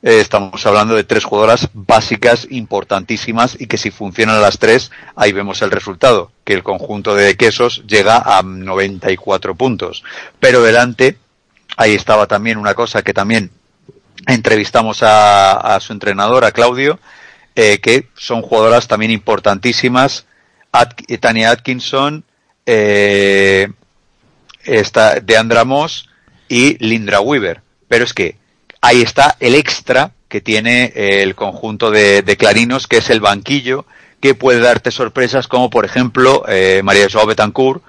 Eh, estamos hablando de tres jugadoras básicas, importantísimas y que si funcionan las tres, ahí vemos el resultado, que el conjunto de quesos llega a 94 puntos. Pero delante, ahí estaba también una cosa que también entrevistamos a, su entrenador, a Claudio, eh, que son jugadoras también importantísimas. Eh, Tania Atkinson, eh, está de Andramus y Lindra Weaver. Pero es que ahí está el extra que tiene el conjunto de, clarinos, que es el banquillo, que puede darte sorpresas como por ejemplo María Joao Betancourt,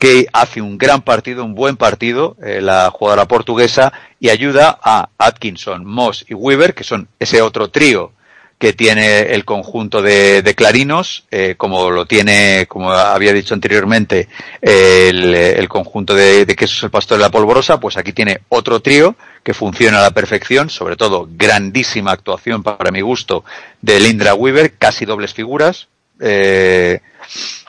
que hace un gran partido, un buen partido, eh, la jugadora portuguesa, y ayuda a Atkinson, Moss y Weaver, que son ese otro trío que tiene el conjunto de, clarinos, eh, como lo tiene, como había dicho anteriormente, el, el conjunto de, de quesos el pastor de la polvorosa, pues aquí tiene otro trío que funciona a la perfección, sobre todo grandísima actuación para mi gusto de Lindra Weaver, casi dobles figuras, eh,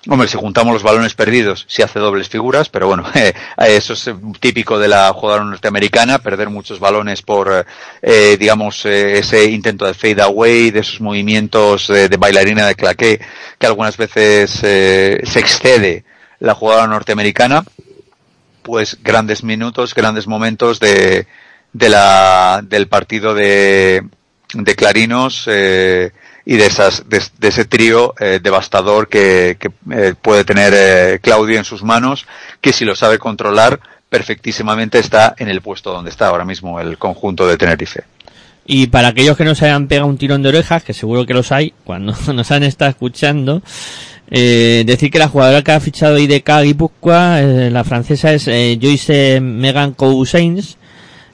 Hombre, si juntamos los balones perdidos, sí hace dobles figuras, pero bueno, eh, eso es típico de la jugadora norteamericana, perder muchos balones por, eh, digamos, eh, ese intento de fade away, de esos movimientos de, bailarina de claqué, que algunas veces eh, se excede la jugadora norteamericana. Pues grandes minutos, grandes momentos de, de la, del partido de, de Clarinos, eh, y de esas de, ese trío eh, devastador que, que eh, puede tener eh, Claudio en sus manos que si lo sabe controlar perfectísimamente está en el puesto donde está ahora mismo el conjunto de Tenerife. Y para aquellos que no se hayan pegado un tirón de orejas, que seguro que los hay cuando nos han estado escuchando, eh, decir que la jugadora que ha fichado IDK Guipúzcoa, eh, la francesa es Joyce Megan Cousins,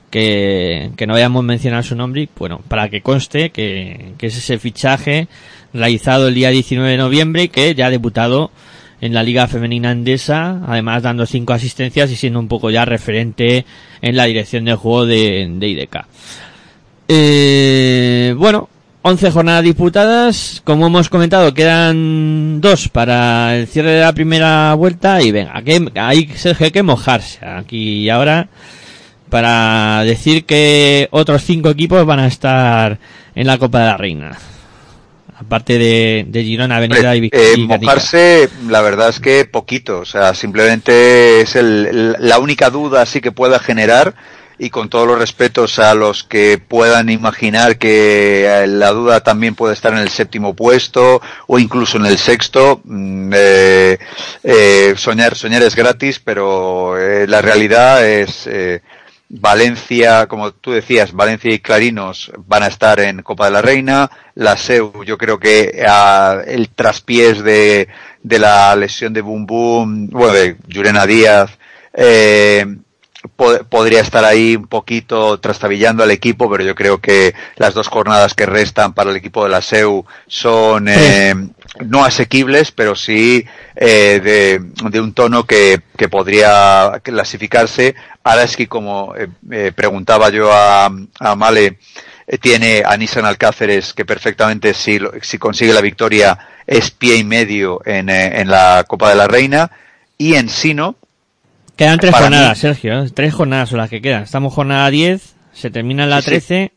que, que no vayamos a mencionar su nombre, y, bueno, para que conste que, que es ese fichaje realizado el día 19 de noviembre y que ya ha debutado en la Liga Femenina Andesa, además dando cinco asistencias y siendo un poco ya referente en la dirección del juego de, de IDK. Eh, bueno, 11 jornadas disputadas, como hemos comentado, quedan dos para el cierre de la primera vuelta y venga, que hay que mojarse aquí y ahora para decir que otros cinco equipos van a estar en la Copa de la Reina. Aparte de, de Girona, Avenida y, eh, y Gatica. mojarse, la verdad es que poquito, o sea, simplemente es el, el- la única duda así que pueda generar y con todos los respetos a los que puedan imaginar que eh, la duda también puede estar en el séptimo puesto o incluso en el sexto, mm, eh, eh, soñar, soñar es gratis, pero eh, la realidad es eh, Valencia, como tú decías, Valencia y Clarinos van a estar en Copa de la Reina. La SEU, yo creo que ah, el traspiés de, de la lesión de Boom Boom, bueno, de Yurena Díaz, eh, po- podría estar ahí un poquito trastabillando al equipo, pero yo creo que las dos jornadas que restan para el equipo de la SEU son eh, no asequibles, pero sí eh, de, de un tono que, que podría clasificarse. Araski, como eh, eh, preguntaba yo a, a Male, eh, tiene a Nissan Alcáceres que perfectamente si, si consigue la victoria es pie y medio en, eh, en la Copa de la Reina y en Sino Quedan tres jornadas, mí- Sergio. Tres jornadas son las que quedan. Estamos jornada 10, se termina en la sí. 13.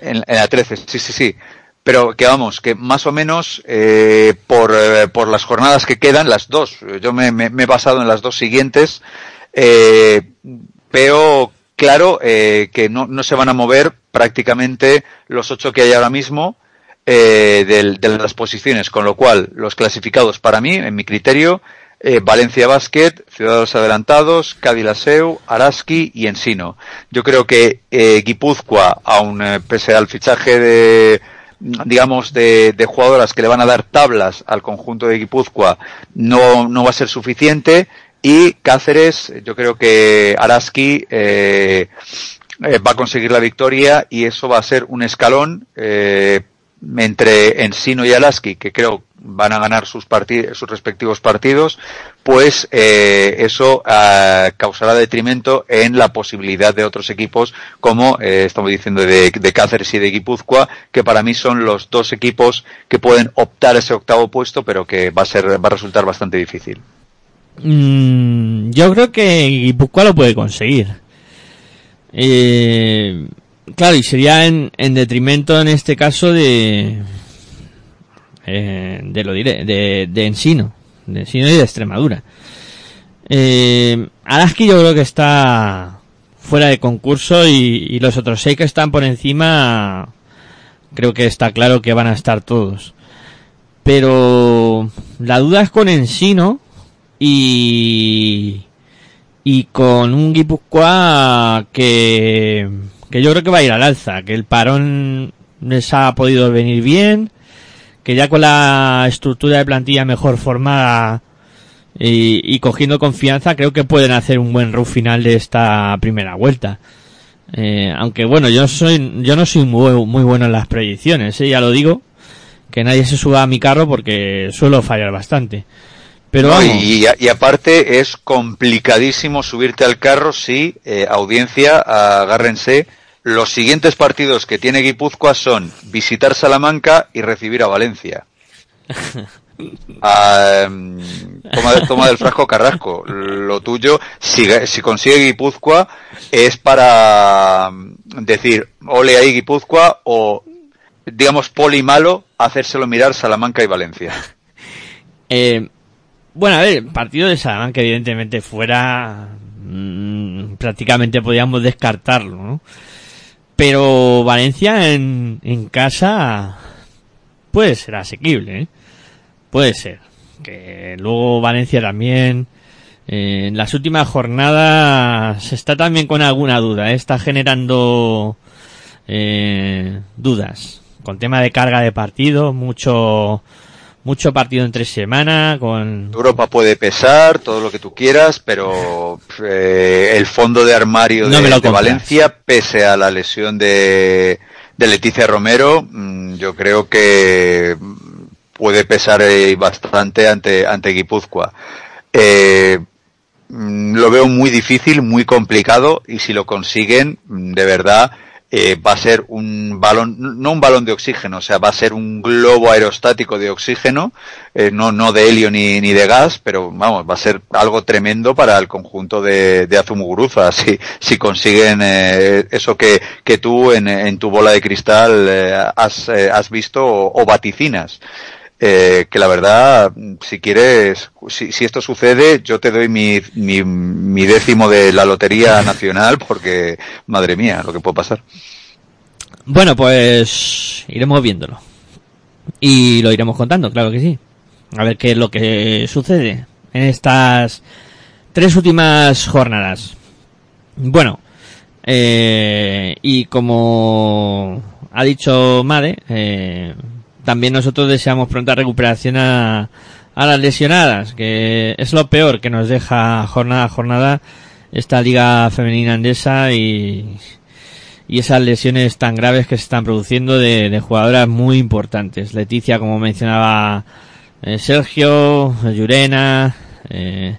En, en la 13, sí, sí, sí. Pero que vamos, que más o menos eh, por, eh, por las jornadas que quedan, las dos, yo me, me- me he basado en las dos siguientes, eh, veo claro eh, que no, no se van a mover prácticamente los ocho que hay ahora mismo eh, del- de, las posiciones, con lo cual los clasificados para mí, en mi criterio, eh, Valencia Basket, Ciudadanos Adelantados, Cádiz Laseu, Araski y Ensino. Yo creo que eh, Guipúzcoa, aun pese al fichaje de digamos de, de jugadoras que le van a dar tablas al conjunto de Guipúzcoa no, no va a ser suficiente y Cáceres yo creo que Araski eh, eh, va a conseguir la victoria y eso va a ser un escalón eh, entre Ensino y Alaski, que creo van a ganar sus, sus respectivos partidos, pues eh, eso ah, causará detrimento en la posibilidad de otros equipos, como eh, estamos diciendo de, de Cáceres y de Guipúzcoa, que para mí son los dos equipos que pueden optar ese octavo puesto, pero que va a ser va a resultar bastante difícil. Mm, yo creo que Guipúzcoa lo puede conseguir. Eh, claro, y sería en, en detrimento en este caso de. Eh, de lo diré, de, de Ensino. De Ensino y de Extremadura. Eh, Araski yo creo que está fuera de concurso y, y los otros seis que están por encima creo que está claro que van a estar todos. Pero la duda es con Ensino y y con un Guipúzcoa que que yo creo que va a ir al alza, que el parón les ha podido venir bien, que ya con la estructura de plantilla mejor formada y, y cogiendo confianza creo que pueden hacer un buen run final de esta primera vuelta. Eh, aunque bueno, yo soy, yo no soy muy, muy bueno en las predicciones, ¿eh? ya lo digo, que nadie se suba a mi carro porque suelo fallar bastante. Pero No, y aparte es complicadísimo subirte al carro si, eh, audiencia, agárrense, los siguientes partidos que tiene Guipúzcoa son visitar Salamanca y recibir a Valencia. Ah, em, toma, toma del frasco Carrasco. Lo tuyo, si, si consigue Guipúzcoa, es para mm, decir, ole ahí Guipúzcoa, o digamos, poli malo, hacérselo mirar Salamanca y Valencia. Eh, bueno, a ver, partido de Salamanca, evidentemente, fuera. mm, prácticamente podíamos descartarlo, ¿no? Pero Valencia en, en casa puede ser asequible, ¿eh? Puede ser. Que luego Valencia también. eh, en las últimas jornadas está también con alguna duda, ¿eh? está generando eh, dudas con tema de carga de partido, mucho mucho partido entre semana, con Europa puede pesar, todo lo que tú quieras, pero eh, el fondo de armario No de, de. Valencia, pese a la lesión de, de Leticia Romero, mm, yo creo que puede pesar eh, bastante ante, ante Guipúzcoa. Eh, mm, lo veo muy difícil, muy complicado, y si lo consiguen, de verdad, eh, va a ser un balón, no un balón de oxígeno, o sea, va a ser un globo aerostático de oxígeno, eh, no, no de helio ni, ni de gas, pero vamos, va a ser algo tremendo para el conjunto de, de Azumuguruza, si, si consiguen eh, eso que, que tú en, en tu bola de cristal eh, has, eh, has visto o, o vaticinas. Eh, que la verdad, si quieres, si, si esto sucede, yo te doy mi, mi, mi décimo de la Lotería Nacional porque, madre mía, lo que puede pasar. Bueno, pues iremos viéndolo. Y lo iremos contando, claro que sí. A ver qué es lo que sucede en estas tres últimas jornadas. Bueno, eh, y como ha dicho Made, eh, también nosotros deseamos pronta recuperación a, a las lesionadas, que es lo peor que nos deja jornada a jornada esta liga femenina andesa y, y esas lesiones tan graves que se están produciendo de, jugadoras muy importantes. Leticia, como mencionaba eh, Sergio, Llurena, eh,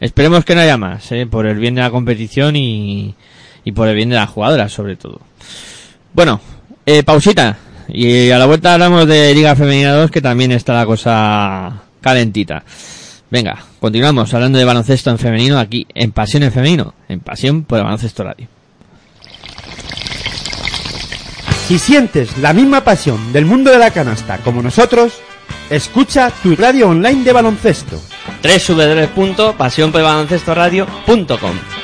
esperemos que no haya más, eh, por el bien de la competición y, y por el bien de las jugadoras, sobre todo. Bueno, eh, pausita. Y a la vuelta hablamos de Liga Femenina 2, que también está la cosa calentita. Venga, continuamos hablando de baloncesto en femenino aquí en Pasión en Femenino, en Pasión por el Baloncesto Radio. Si sientes la misma pasión del mundo de la canasta como nosotros, escucha tu radio online de baloncesto. www.pasionporbaloncestoradio.com Si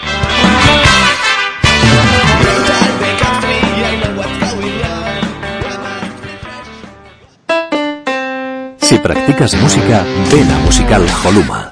practicas música, ven Musical Holuma.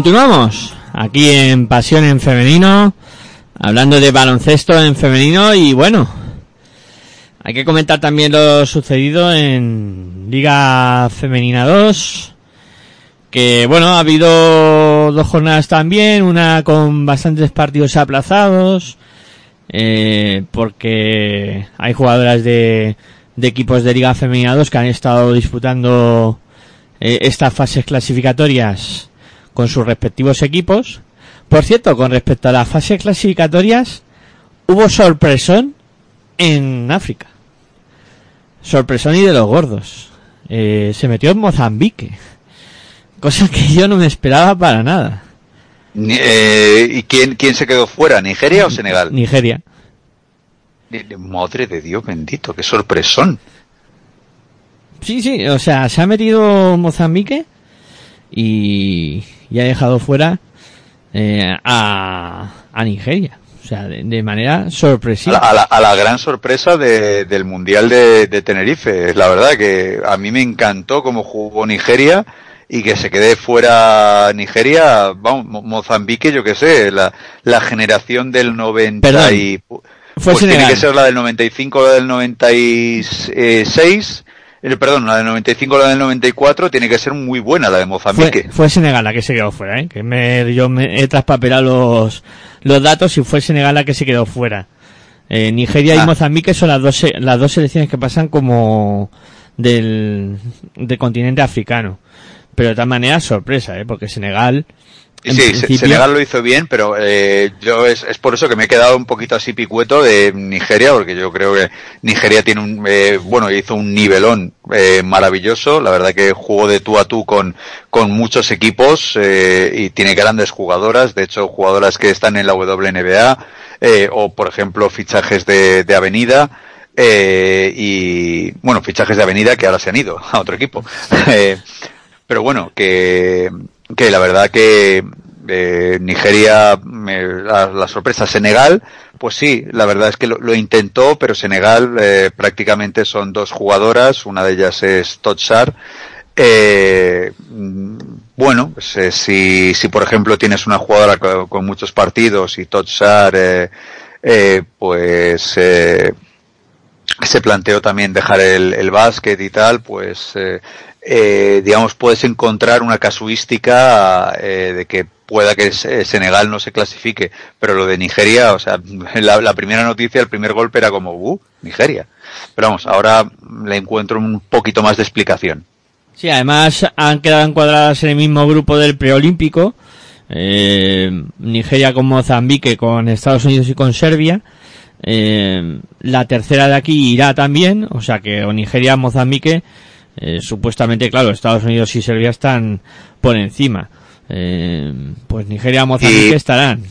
Continuamos aquí en Pasión en Femenino, hablando de baloncesto en femenino y bueno, hay que comentar también lo sucedido en Liga Femenina 2, que bueno, ha habido dos jornadas también, una con bastantes partidos aplazados, eh, porque hay jugadoras de, equipos de Liga Femenina 2 que han estado disputando eh, estas fases clasificatorias con sus respectivos equipos. Por cierto, con respecto a las fases clasificatorias, hubo sorpresón en África. Sorpresón y de los gordos. Eh, se metió en Mozambique. Cosa que yo no me esperaba para nada. Eh, ¿Y quién, quién se quedó fuera? ¿Nigeria o Senegal? Nigeria. Ni- ni- Madre de Dios bendito, qué sorpresón. Sí, sí, o sea, se ha metido Mozambique y, y ha dejado fuera eh, a, a Nigeria. O sea, de, de manera sorpresiva. a la- a la gran sorpresa de- del Mundial de, de Tenerife. La verdad que a mí me encantó cómo jugó Nigeria y que se quede fuera Nigeria, vamos, Mo- Mozambique, yo qué sé, la, la generación del 90 Perdón, y... pues tiene que ser la del 95, la del 96, eh, perdón, la del 95, la del 94, tiene que ser muy buena la de Mozambique. Fue, fue Senegal la que se quedó fuera, ¿eh? Que me, yo me he traspapelado los, los datos y fue Senegal la que se quedó fuera. Eh, Nigeria y Ah. Mozambique son las dos, las dos selecciones que pasan como del, del continente africano. Pero de todas maneras, sorpresa, ¿eh? Porque Senegal, en Sí, principio- Senegal lo hizo bien, pero eh, yo es, es por eso que me he quedado un poquito así picueto de Nigeria, porque yo creo que Nigeria tiene un, eh, bueno, hizo un nivelón eh, maravilloso, la verdad que jugó de tú a tú con, con muchos equipos eh, y tiene grandes jugadoras, de hecho jugadoras que están en la WNBA, eh, o por ejemplo fichajes de, de Avenida, eh, y bueno, fichajes de Avenida que ahora se han ido a otro equipo. Eh, pero bueno, que, que la verdad que eh, Nigeria, me- la, la sorpresa, Senegal, pues sí, la verdad es que lo, intentó, pero Senegal eh, prácticamente son dos jugadoras, una de ellas es Totsar. Eh, bueno, pues, eh, si, si por ejemplo tienes una jugadora con, muchos partidos y Totsar, eh, eh, pues eh, se planteó también dejar el, el básquet y tal, pues eh, eh, digamos puedes encontrar una casuística eh, de que pueda que Se- Senegal no se clasifique, pero lo de Nigeria, o sea, la, la primera noticia, el primer golpe era como, uh, Nigeria. Pero vamos, ahora le encuentro un poquito más de explicación. Sí, además han quedado encuadradas en el mismo grupo del preolímpico. Eh, Nigeria con Mozambique, con Estados Unidos y con Serbia. Eh, la tercera de aquí irá también, o sea que o Nigeria, Mozambique, eh, supuestamente, claro, Estados Unidos y Serbia están por encima. Eh, pues Nigeria, Mozambique Y- estarán.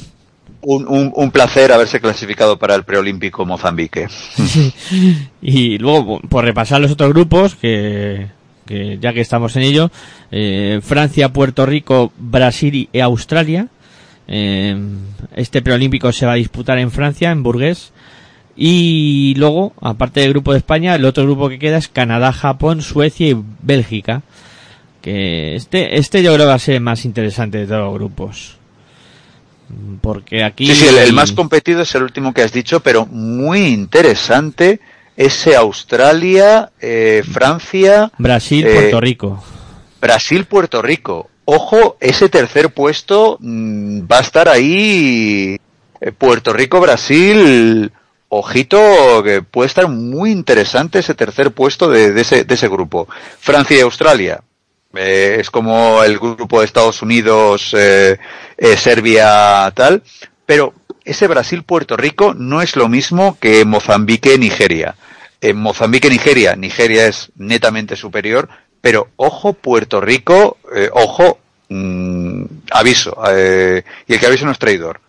Un, un, un placer haberse clasificado para el preolímpico Mozambique. Y luego, por repasar los otros grupos, que, que ya que estamos en ello, eh, Francia, Puerto Rico, Brasil y Australia. Este preolímpico se va a disputar en Francia, en Burgués. Y luego, aparte del grupo de España, el otro grupo que queda es Canadá, Japón, Suecia y Bélgica. Que este, este yo creo que va a ser el más interesante de todos los grupos. Porque aquí... Sí, sí, el, el más competido es el último que has dicho, pero muy interesante ese Australia, eh, Francia, Brasil, eh, Puerto Rico. Brasil, Puerto Rico. Ojo, ese tercer puesto mm, va a estar ahí. eh, Puerto Rico, Brasil. Ojito, que puede estar muy interesante ese tercer puesto de, ese, de ese grupo. Francia y Australia. eh, es como el grupo de Estados Unidos, eh, eh, Serbia, tal. Pero ese Brasil-Puerto Rico no es lo mismo que Mozambique-Nigeria. En Mozambique-Nigeria, Nigeria es netamente superior, pero ojo Puerto Rico, ojo, mm, aviso, y el que avisa no es traidor.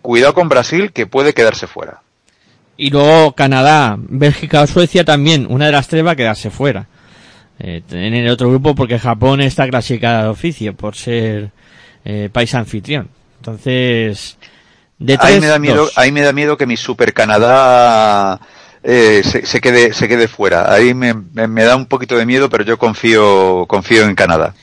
Cuidado con Brasil que puede quedarse fuera. Y luego Canadá, Bélgica o Suecia también, una de las tres va a quedarse fuera. Eh, en el otro grupo porque Japón está clasificada de oficio por ser eh, país anfitrión. Entonces, de tres, ahí me da miedo, dos. ahí me da miedo que mi Super Canadá eh, se, se quede, se quede fuera. Ahí me, me- me da un poquito de miedo, pero yo confío, confío en Canadá.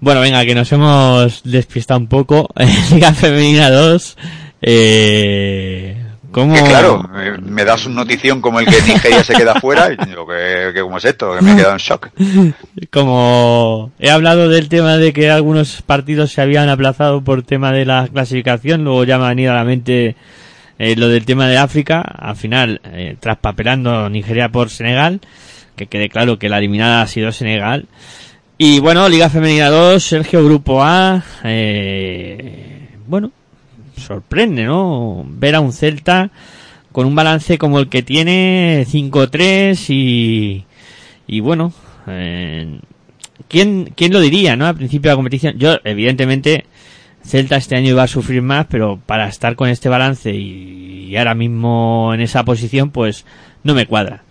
Bueno, venga, que nos hemos despistado un poco. Liga Femenina 2. Eh, ¿Cómo? Que claro, me, das una notición como el que Nigeria se queda fuera y digo, que, que ¿cómo es esto? Que me he quedado en shock. Como he hablado del tema de que algunos partidos se habían aplazado por tema de la clasificación, luego ya me ha venido a la mente eh, lo del tema de África. Al final, eh, traspapelando Nigeria por Senegal, que quede claro que la eliminada ha sido Senegal. Y bueno, Liga Femenina 2, Sergio Grupo A, eh, bueno, sorprende, ¿no? Ver a un Celta con un balance como el que tiene 5-3 y, y bueno, eh, ¿quién, ¿quién lo diría, no? Al principio de la competición, yo, evidentemente, Celta este año iba a sufrir más, pero para estar con este balance y, y ahora mismo en esa posición, pues no me cuadra.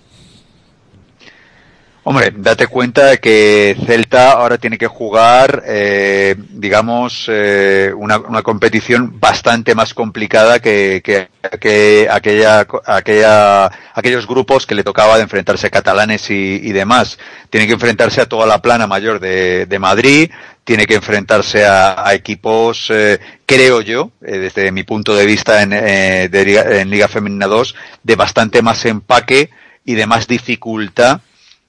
Hombre, date cuenta de que Celta ahora tiene que jugar, eh, digamos, eh, una, competición bastante más complicada que, que, que aquella, aquella, aquellos grupos que le tocaba de enfrentarse catalanes y, demás. Tiene que enfrentarse a toda la plana mayor de, Madrid, tiene que enfrentarse a, a equipos, eh, creo yo, eh, desde mi punto de vista en, eh, de Liga Femenina 2, de bastante más empaque y de más dificultad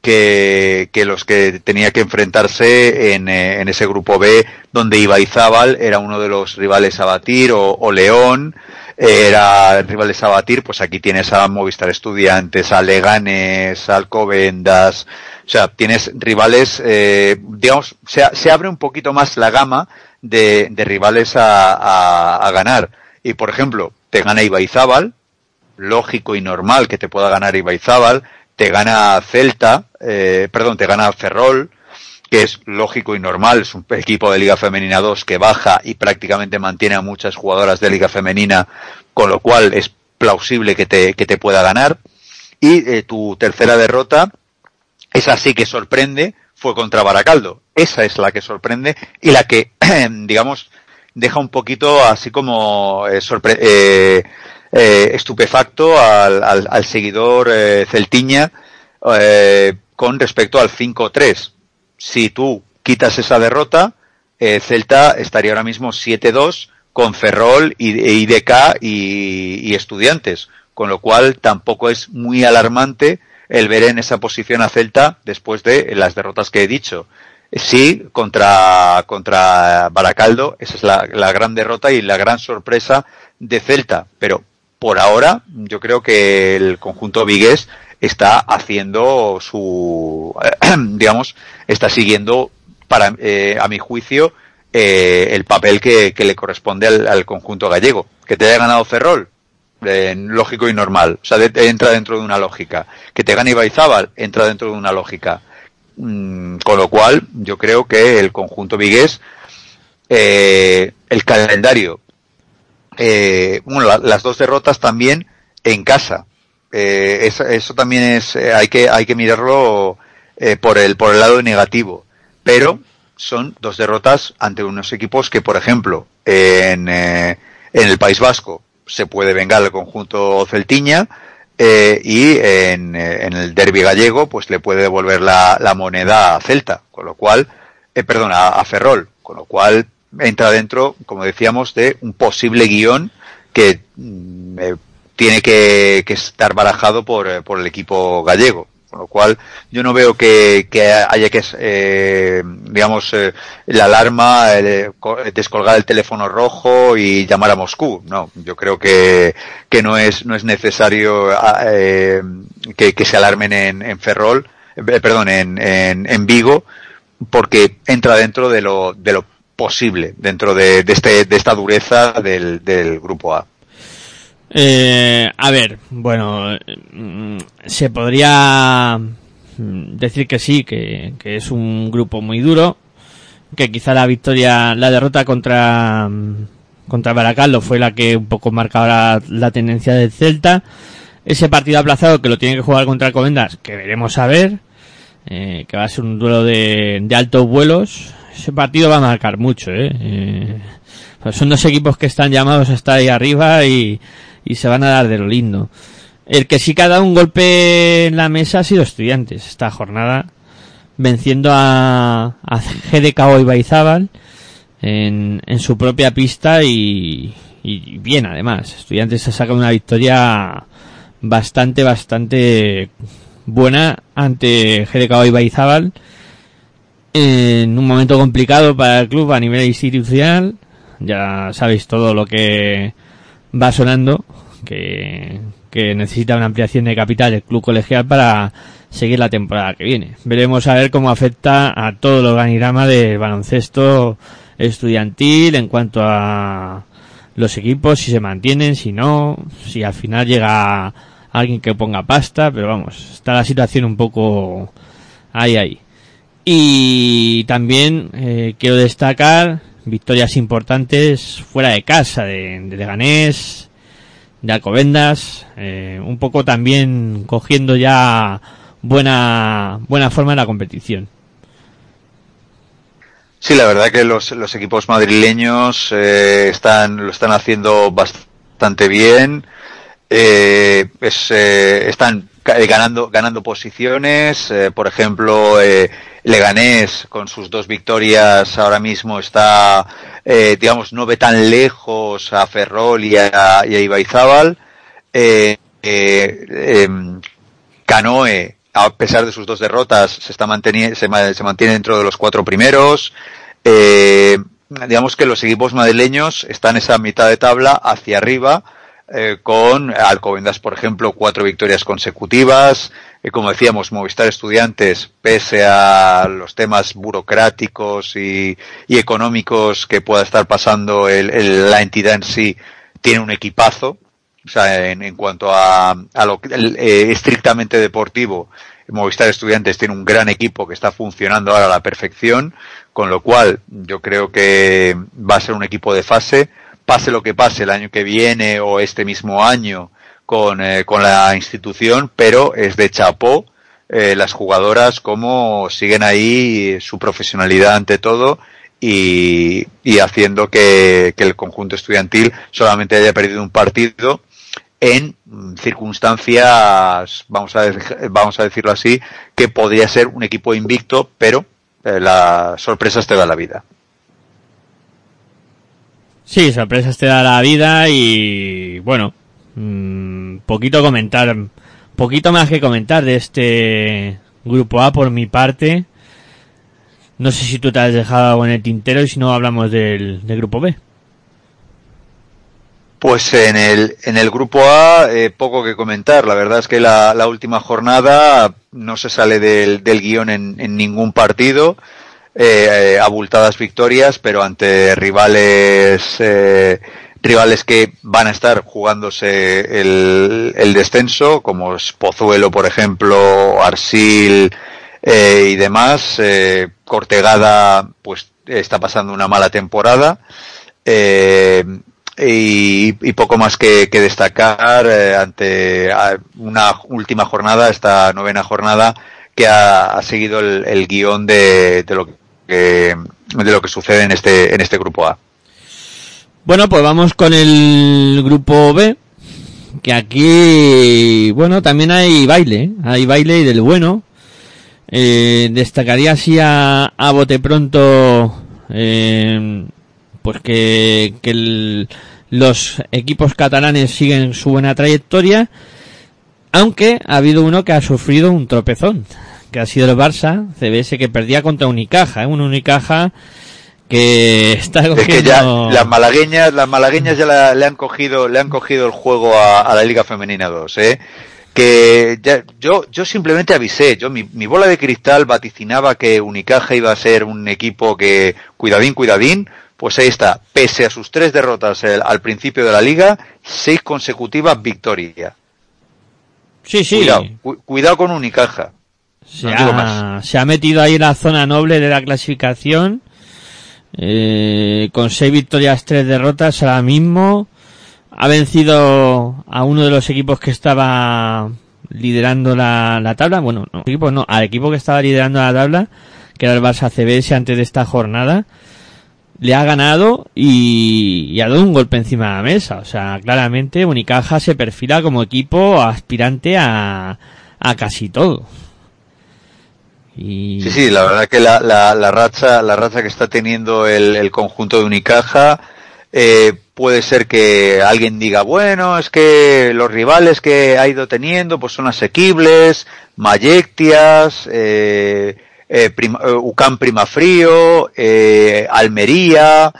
que, que, los que tenía que enfrentarse en, eh, en, ese grupo B, donde Ibaizábal era uno de los rivales a batir, o, León era rivales a batir, pues aquí tienes a Movistar Estudiantes, a Leganes, a Alcobendas, o sea, tienes rivales, eh, digamos, se, se, abre un poquito más la gama de, de rivales a, a, a, ganar. Y por ejemplo, te gana Ibaizábal, lógico y normal que te pueda ganar Ibaizábal, te gana Celta, eh, perdón, te gana Ferrol, que es lógico y normal, es un equipo de Liga Femenina 2 que baja y prácticamente mantiene a muchas jugadoras de Liga Femenina, con lo cual es plausible que te, que te pueda ganar. Y eh, tu tercera derrota, esa sí que sorprende, fue contra Baracaldo. Esa es la que sorprende y la que, digamos, deja un poquito así como eh, eh, eh, estupefacto al, al, al seguidor eh, celtiña eh, con respecto al 5-3. Si tú quitas esa derrota, eh, Celta estaría ahora mismo 7-2 con Ferrol e IDK y, y, Estudiantes, con lo cual tampoco es muy alarmante el ver en esa posición a Celta después de las derrotas que he dicho. Sí, contra, contra Baracaldo, esa es la, la gran derrota y la gran sorpresa de Celta, pero por ahora yo creo que el conjunto vigués está haciendo su, digamos, está siguiendo para, eh, a mi juicio, eh, el papel que, le corresponde al, conjunto gallego. Que te haya ganado Ferrol, lógico y normal, o sea, entra dentro de una lógica. Que te gane Ibaizábal, entra dentro de una lógica. Mm, con lo cual, yo creo que el conjunto vigués, eh, el calendario eh, bueno, la, las dos derrotas también en casa. Eh, eso, eso, también es, eh, hay que, hay que mirarlo eh, por el, por el lado negativo. Pero son dos derrotas ante unos equipos que, por ejemplo, en, eh, en el País Vasco se puede vengar el conjunto celtiña, y en, en, el derby gallego pues le puede devolver la, la moneda a Celta, con lo cual, perdón, a, Ferrol, con lo cual entra dentro, como decíamos, de un posible guion que eh, tiene que, estar barajado por, eh, por, el equipo gallego. Con lo cual, yo no veo que, que haya que, eh, digamos, la alarma, descolgar el teléfono rojo y llamar a Moscú. No, yo creo que, que no es, no es necesario eh, que, se alarmen en, en Ferrol, perdón, en, en, en Vigo, porque entra dentro de lo, de lo posible dentro de, de, este, de esta dureza del, del grupo A. Eh, a ver, bueno, mm, se podría decir que sí, que, que, es un grupo muy duro, que quizá la victoria, la derrota contra contra Baracaldo fue la que un poco marcaba la, la tendencia del Celta. Ese partido aplazado que lo tiene que jugar contra Comendas, que veremos a ver, eh, que va a ser un duelo de, de altos vuelos. Ese partido va a marcar mucho, ¿eh? eh pues son dos equipos que están llamados a estar ahí arriba y, y se van a dar de lo lindo. El que sí que ha dado un golpe en la mesa ha sido Estudiantes esta jornada. venciendo a, a GDK Ibaizábal en, en su propia pista y, y bien además. Estudiantes se saca una victoria bastante, bastante buena ante GDK Ibaizábal en un momento complicado para el club a nivel institucional. Ya sabéis todo lo que va sonando, que, que necesita una ampliación de capital el club colegial para seguir la temporada que viene. Veremos a ver cómo afecta a todo el organigrama del baloncesto estudiantil en cuanto a los equipos, si se mantienen, si no, si al final llega alguien que ponga pasta, pero vamos, está la situación un poco ahí ahí. Y también eh, quiero destacar victorias importantes fuera de casa, de, de de Alcobendas, eh, un poco también cogiendo ya buena, buena forma en la competición. Sí, la verdad que los, equipos madrileños eh, están, lo están haciendo bastante bien. Eh, es, están ganando, ganando posiciones. por ejemplo, Leganés con sus dos victorias ahora mismo está, eh, digamos, no ve tan lejos a Ferrol y a, y a Ibaizábal. Eh, eh, em, Canoe, a pesar de sus dos derrotas, se está manteniendo, se, ma- se mantiene dentro de los cuatro primeros. Digamos que los equipos madrileños están esa mitad de tabla hacia arriba, con Alcobendas, por ejemplo, cuatro victorias consecutivas. Eh, como decíamos, Movistar Estudiantes, pese a los temas burocráticos y, y económicos que pueda estar pasando el- la entidad en sí, tiene un equipazo. O sea, en, en cuanto a, lo eh, estrictamente deportivo, Movistar Estudiantes tiene un gran equipo que está funcionando ahora a la perfección, con lo cual yo creo que va a ser un equipo de fase, pase lo que pase el año que viene o este mismo año con, eh, con la institución, pero es de chapó eh, las jugadoras como siguen ahí su profesionalidad ante todo y, y haciendo que, que el conjunto estudiantil solamente haya perdido un partido en circunstancias, vamos a, vamos a decirlo así, que podría ser un equipo invicto, pero eh, las sorpresas te da la vida. Sí, sorpresas te da la vida y bueno, mm, poquito comentar, poquito más que comentar de este grupo A por mi parte. No sé si tú te has dejado en el tintero y si no hablamos del, del grupo B. Pues en el, en el grupo A, eh, poco que comentar. La verdad es que la, la última jornada no se sale del, del guion en, en ningún partido. Eh, eh, abultadas victorias, pero ante rivales, eh, rivales que van a estar jugándose el, descenso, como es Pozuelo, por ejemplo, Arsil eh, y demás. Eh, Cortegada, pues está pasando una mala temporada. Eh, y, poco más que, destacar eh, ante una última jornada, esta novena jornada, que ha, ha seguido el, el guion de, de lo que de lo que sucede en este en este grupo A. Bueno, pues vamos con el grupo B, que aquí, bueno, también hay baile, ¿eh? hay baile y del bueno. Eh, destacaría así a, a bote pronto, eh, pues que, que el- los equipos catalanes siguen su buena trayectoria, aunque ha habido uno que ha sufrido un tropezón, que ha sido el Barça, CBS, que perdía contra Unicaja, ¿eh? un Unicaja que está Es que ya cogiendo... las malagueñas, las malagueñas ya la- le han cogido, le han cogido el juego a, a la Liga Femenina 2, ¿eh? Que ya, yo, yo simplemente avisé, yo mi, mi bola de cristal vaticinaba que Unicaja iba a ser un equipo que, cuidadín, cuidadín, pues ahí está, pese a sus tres derrotas el- al principio de la liga, seis consecutivas victorias. Sí, sí. Cuidado, cu- cuidado con Unicaja. Se, No digo ha, más. se ha metido ahí en la zona noble de la clasificación. Eh, con seis victorias, tres derrotas ahora mismo. Ha vencido a uno de los equipos que estaba liderando la, la tabla. Bueno, no, equipo no, al equipo que estaba liderando la tabla, que era el Barça CBS antes de esta jornada. Le ha ganado y, ha dado un golpe encima de la mesa. O sea, claramente Unicaja se perfila como equipo aspirante a casi todo. Sí, sí, la verdad que la, la, la racha, la racha que está teniendo el, el conjunto de Unicaja, eh, puede ser que alguien diga, bueno, es que los rivales que ha ido teniendo pues son asequibles, Mayectias, eh, eh, eh, UCAM Primafrío, eh, Almería,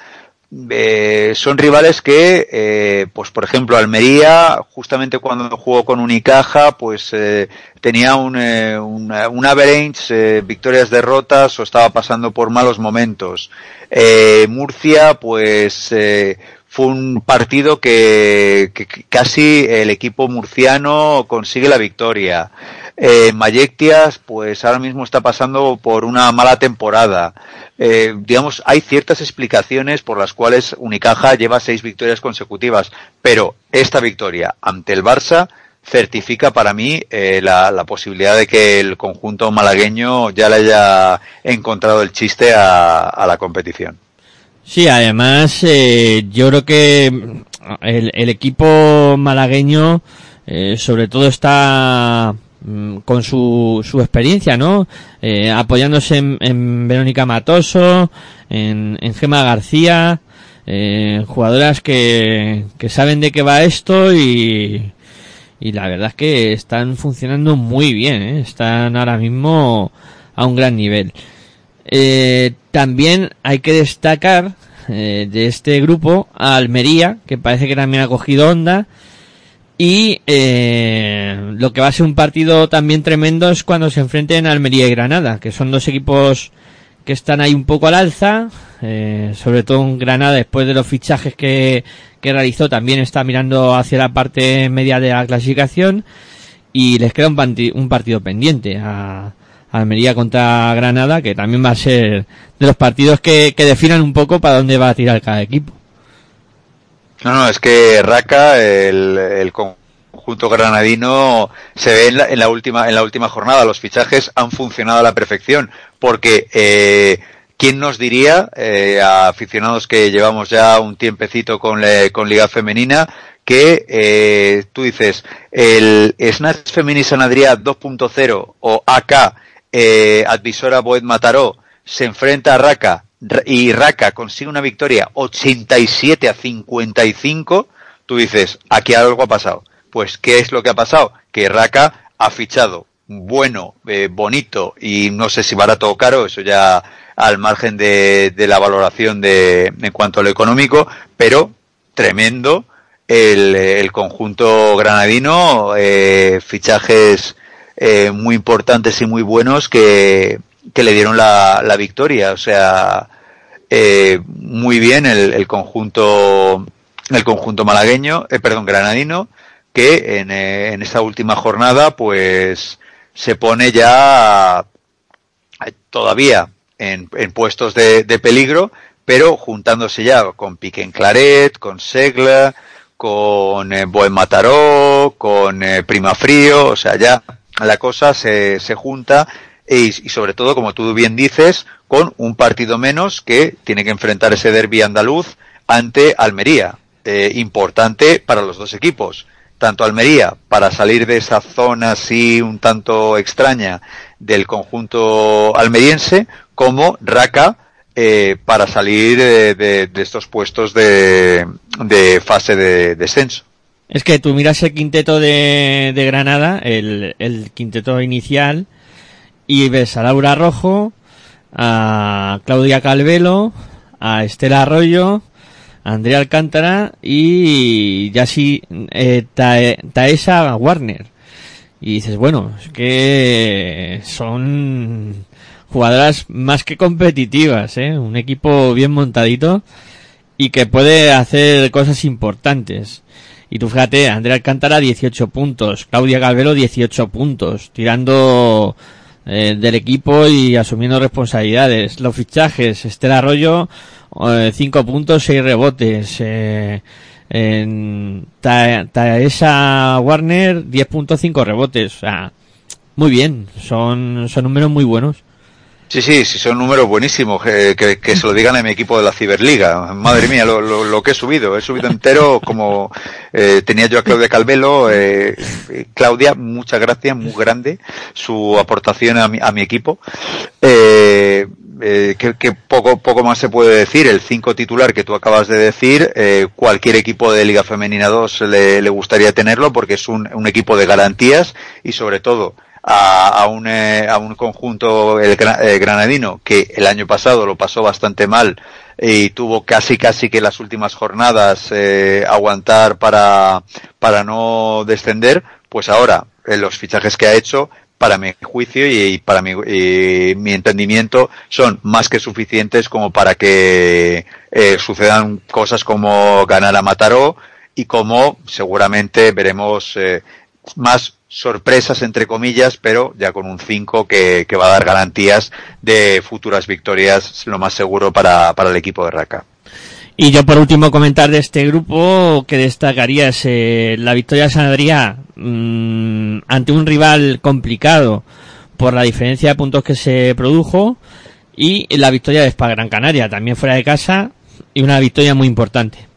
eh, son rivales que, eh, pues por ejemplo, Almería, justamente cuando jugó con Unicaja, pues eh, tenía un, eh, una- un average, victorias, derrotas, o estaba pasando por malos momentos. Murcia, pues fue un partido que casi el equipo murciano consigue la victoria. Eh, Mayectias, pues ahora mismo está pasando por una mala temporada. Eh, digamos, hay ciertas explicaciones por las cuales Unicaja lleva seis victorias consecutivas, pero esta victoria ante el Barça certifica para mí eh, la, la posibilidad de que el conjunto malagueño ya le haya encontrado el chiste a, a la competición. Sí, además, eh, yo creo que mm, el, el equipo malagueño, eh, sobre todo está con su, su experiencia, ¿no? Eh, apoyándose en, en Verónica Matoso, en, en Gema García, eh, jugadoras que, que saben de qué va esto y, y la verdad es que están funcionando muy bien, ¿eh? están ahora mismo a un gran nivel. Eh, también hay que destacar eh, de este grupo a Almería, que parece que también ha cogido onda. Y eh, lo que va a ser un partido también tremendo es cuando se enfrenten Almería y Granada, que son dos equipos que están ahí un poco al alza, eh, sobre todo en Granada después de los fichajes que, que realizó también está mirando hacia la parte media de la clasificación y les queda un, partido pendiente a, a Almería contra Granada que también va a ser de los partidos que, que definan un poco para dónde va a tirar cada equipo. No, no, es que Raca, el, conjunto granadino, se ve en la, en la última en la última jornada. Los fichajes han funcionado a la perfección, porque eh, quién nos diría eh, a aficionados que llevamos ya un tiempecito con, le- con Liga Femenina que eh, tú dices el Snatch Femini San Adrià 2.0 o AK eh, Advisora Boed Mataró se enfrenta a Raka Ra- y Raka consigue una victoria 87 a 55, tú dices, aquí algo ha pasado. Pues, ¿qué es lo que ha pasado? Que Raka ha fichado bueno, eh, bonito y no sé si barato o caro, eso ya al margen de, de la valoración de, en cuanto a lo económico, pero tremendo el, el conjunto granadino, eh, fichajes eh, muy importantes y muy buenos que, que le dieron la, la victoria. O sea, eh, muy bien el, el conjunto, el conjunto malagueño, eh, perdón, granadino, que en, eh, en esta última jornada, pues, se pone ya eh, todavía en, en puestos de, de peligro, pero juntándose ya con Piquen Claret, con Segla, con eh, Boen Mataró, con Prima Frío, o sea, ya la cosa se, se junta y, sobre todo, como tú bien dices, con un partido menos que tiene que enfrentar ese derby andaluz ante Almería. Eh, importante para los dos equipos. Tanto Almería, para salir de esa zona así un tanto extraña del conjunto almeriense, como Raka, eh, para salir de, estos puestos de, de fase de descenso. Es que tú miras el quinteto de, de Granada, el, el quinteto inicial, y ves a Laura Rojo, a Claudia Calvelo, a Estela Arroyo, a Andrea Alcántara y ya sí eh, Tae- Taesa Warner. Y dices, bueno, es que son jugadoras más que competitivas, ¿eh? Un equipo bien montadito y que puede hacer cosas importantes. Y tú fíjate, Andrea Alcántara 18 puntos, Claudia Calvelo 18 puntos, tirando eh, del equipo y asumiendo responsabilidades. Los fichajes, Estela Arroyo 5 puntos, 6 rebotes. Eh, en Ta- Taesa Warner 10.5 rebotes. O sea, muy bien, son, son números muy buenos. Sí, sí, sí, son números buenísimos. eh, que, que se lo digan a mi equipo de la Ciberliga. Madre mía, lo, lo, que he subido. He subido entero como eh, tenía yo a Claudia Calvelo. Eh, Claudia, muchas gracias, muy grande su aportación a mi, a mi equipo. Eh, eh, que, que poco, poco más se puede decir. El 5 titular que tú acabas de decir, eh, cualquier equipo de Liga Femenina 2 le, le gustaría tenerlo porque es un, un equipo de garantías y sobre todo a, a, un, eh, a un conjunto el, eh, granadino que el año pasado lo pasó bastante mal y tuvo casi casi que las últimas jornadas eh, aguantar para, para no descender, pues ahora en los fichajes que ha hecho para mi juicio y, para mi, y mi entendimiento son más que suficientes como para que eh, sucedan cosas como ganar a Mataró y como seguramente veremos eh, más sorpresas entre comillas, pero ya con un 5 que, va a dar garantías de futuras victorias, lo más seguro para, para el equipo de Raka. Y yo por último comentar de este grupo que destacaría es eh, la victoria de San Adrià mm, ante un rival complicado por la diferencia de puntos que se produjo y la victoria de Spa Gran Canaria también fuera de casa y una victoria muy importante.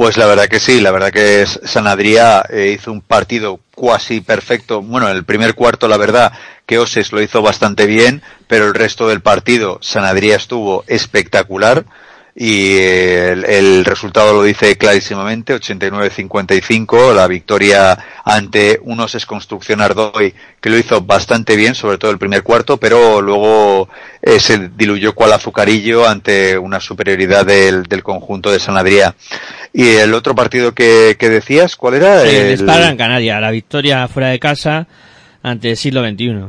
Pues la verdad que sí, la verdad que es- San Adrià eh, hizo un partido cuasi perfecto. Bueno, en el primer cuarto la verdad que Oses lo hizo bastante bien, pero el resto del partido San Adrià estuvo espectacular y eh, el, resultado lo dice clarísimamente, 89-55, la victoria ante un Oses Construcción Ardoy que lo hizo bastante bien, sobre todo el primer cuarto, pero luego eh, se diluyó cual azucarillo ante una superioridad del, conjunto de San Adrià. Y el otro partido que, que decías, ¿cuál era? El El- Canaria, la victoria fuera de casa ante el siglo XXI.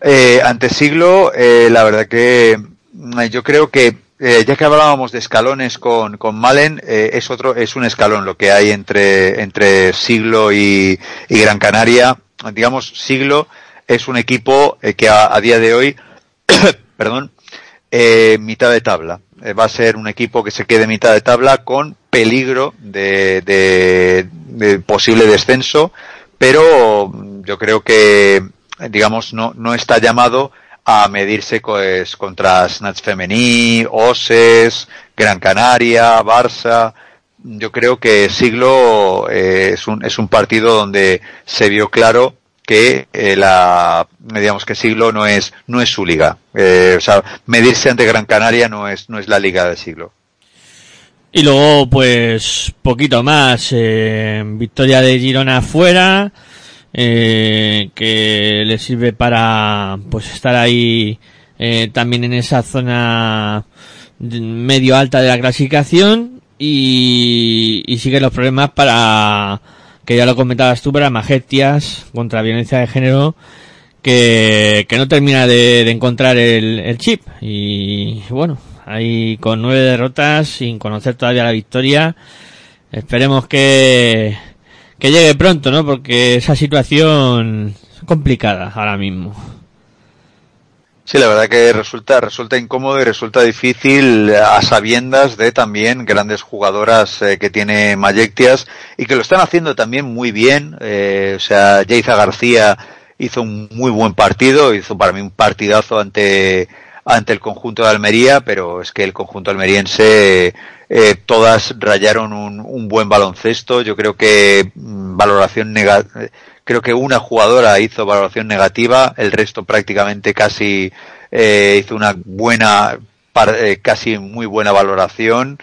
Eh, ante siglo, eh, la verdad que mm, yo creo que eh, ya que hablábamos de escalones con, con Malen, eh, es otro, es un escalón lo que hay entre, entre siglo y, y Gran Canaria. Digamos, siglo es un equipo eh, que a, a día de hoy, perdón, eh, mitad de tabla. Eh, va a ser un equipo que se quede mitad de tabla con peligro de, de, de posible descenso, pero yo creo que, digamos, no, no está llamado a medirse pues, contra Snatch Femení, Oses, Gran Canaria, Barça. Yo creo que Siglo eh, es, un, es un partido donde se vio claro que eh, la digamos que siglo no es no es su liga eh, o sea medirse ante Gran Canaria no es no es la liga de siglo Y luego, pues, poquito más. eh, victoria de Girona fuera, eh, que le sirve para, pues, estar ahí eh, también en esa zona medio alta de la clasificación y, y sigue los problemas para, que ya lo comentabas tú, para Majestias contra violencia de género, que, que no termina de, de encontrar el, el chip. Y bueno, ahí con nueve derrotas, sin conocer todavía la victoria, esperemos que, que llegue pronto, ¿no? Porque esa situación es complicada ahora mismo. Sí, la verdad que resulta, resulta incómodo y resulta difícil a sabiendas de también grandes jugadoras eh, que tiene Mayectias y que lo están haciendo también muy bien. Eh, o sea, Jaiza García hizo un muy buen partido, hizo para mí un partidazo ante, ante el conjunto de Almería, pero es que el conjunto almeriense eh, todas rayaron un, un buen baloncesto. Yo creo que mm, valoración negativa creo que una jugadora hizo valoración negativa, el resto prácticamente casi eh, hizo una buena, eh, casi muy buena valoración.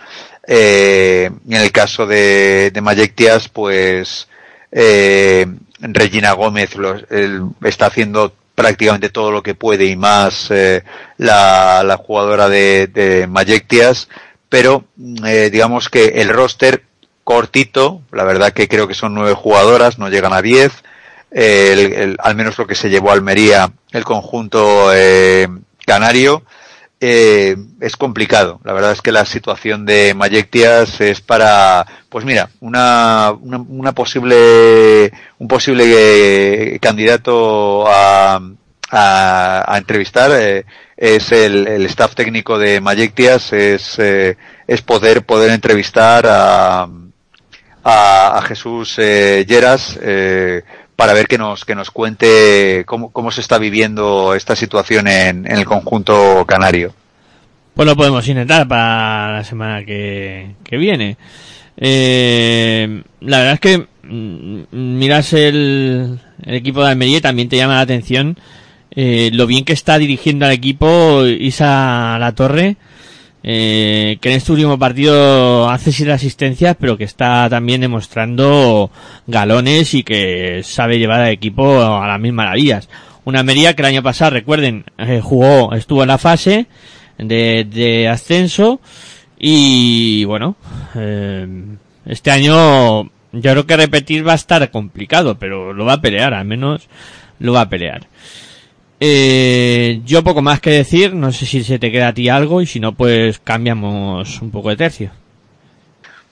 Eh, en el caso de, de Mayectias, pues eh, Regina Gómez él, está haciendo prácticamente todo lo que puede y más eh, la, la, jugadora de, de Mayectias, pero eh, digamos que el roster cortito, la verdad que creo que son nueve jugadoras, no llegan a diez, el, al menos lo que se llevó a Almería el conjunto eh, canario, eh, es complicado. La verdad es que la situación de Mayectias es para, pues mira, una, una, una posible, un posible eh, candidato a, a, a entrevistar eh, es el, el, staff técnico de Mayectias, es, eh, es poder, poder entrevistar a, a, a Jesús eh, Lleras, para ver que nos, que nos cuente cómo, cómo se está viviendo esta situación en, el conjunto canario. Pues lo podemos intentar para la semana que, que viene. Eh, la verdad es que mm, miras el, el equipo de Almería y también te llama la atención eh, lo bien que está dirigiendo al equipo Isa La Torre, eh, que en este último partido hace siete asistencias, pero que está también demostrando galones y que sabe llevar al equipo a las mil maravillas. Una Almería que el año pasado, recuerden, eh, jugó, estuvo en la fase de, de ascenso y bueno, eh, este año yo creo que repetir va a estar complicado, pero lo va a pelear, al menos lo va a pelear. Eh, yo poco más que decir, no sé si se te queda a ti algo y si no, pues cambiamos un poco de tercio.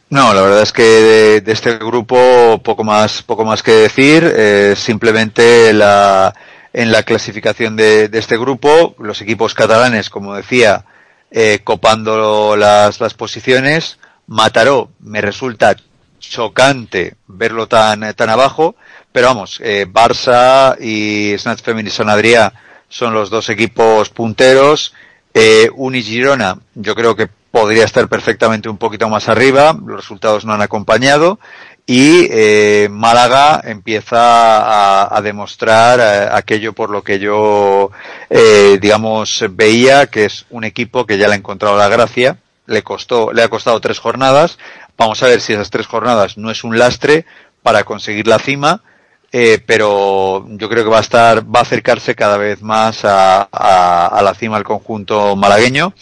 No, la verdad es que de, este grupo poco más, poco más que decir. Eh, simplemente la, en la clasificación de, de, este grupo, los equipos catalanes, como decía, eh, copando las, las posiciones. Mataró me resulta chocante verlo tan, tan abajo, pero vamos, eh, Barça y Snatch Femini San Adrià son los dos equipos punteros. Eh, Uni Girona, yo creo que podría estar perfectamente un poquito más arriba, los resultados no han acompañado. Y eh, Málaga empieza a, a demostrar eh, aquello por lo que yo, eh, digamos, veía, que es un equipo que ya le ha encontrado la gracia, le costó, le ha costado tres jornadas. Vamos a ver si esas tres jornadas no es un lastre para conseguir la cima eh, pero yo creo que va a estar, va a acercarse cada vez más a, a, a la cima del conjunto malagueño.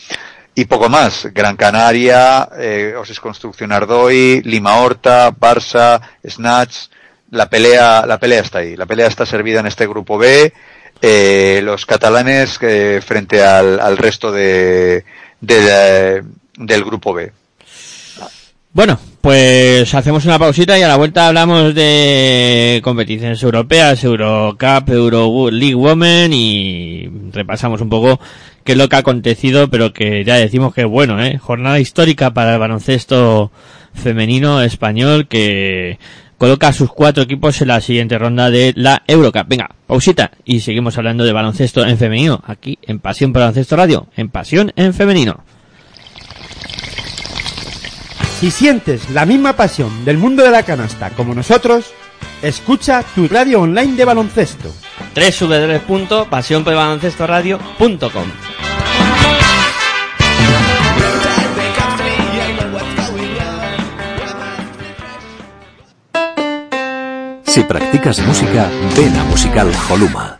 Y poco más, Gran Canaria, eh, Osis Construcción Ardoy, Lima Horta, Barça, Snatch, la pelea, la pelea está ahí, la pelea está servida en este grupo B, eh, los catalanes eh, frente al, al resto de, de, del grupo B. Bueno, pues hacemos una pausita y a la vuelta hablamos de competiciones europeas, Eurocup, Euro League Women y repasamos un poco qué es lo que ha acontecido, pero que ya decimos que bueno, ¿eh? Jornada histórica para el baloncesto femenino español que coloca a sus cuatro equipos en la siguiente ronda de la Eurocup. Venga, pausita y seguimos hablando de baloncesto en femenino aquí en Pasión por Baloncesto Radio, en Pasión en Femenino. Si sientes la misma pasión del mundo de la canasta como nosotros, escucha tu radio online de baloncesto. www.pasionporbaloncestoradio.com Si practicas música, ven a Musical Holuma.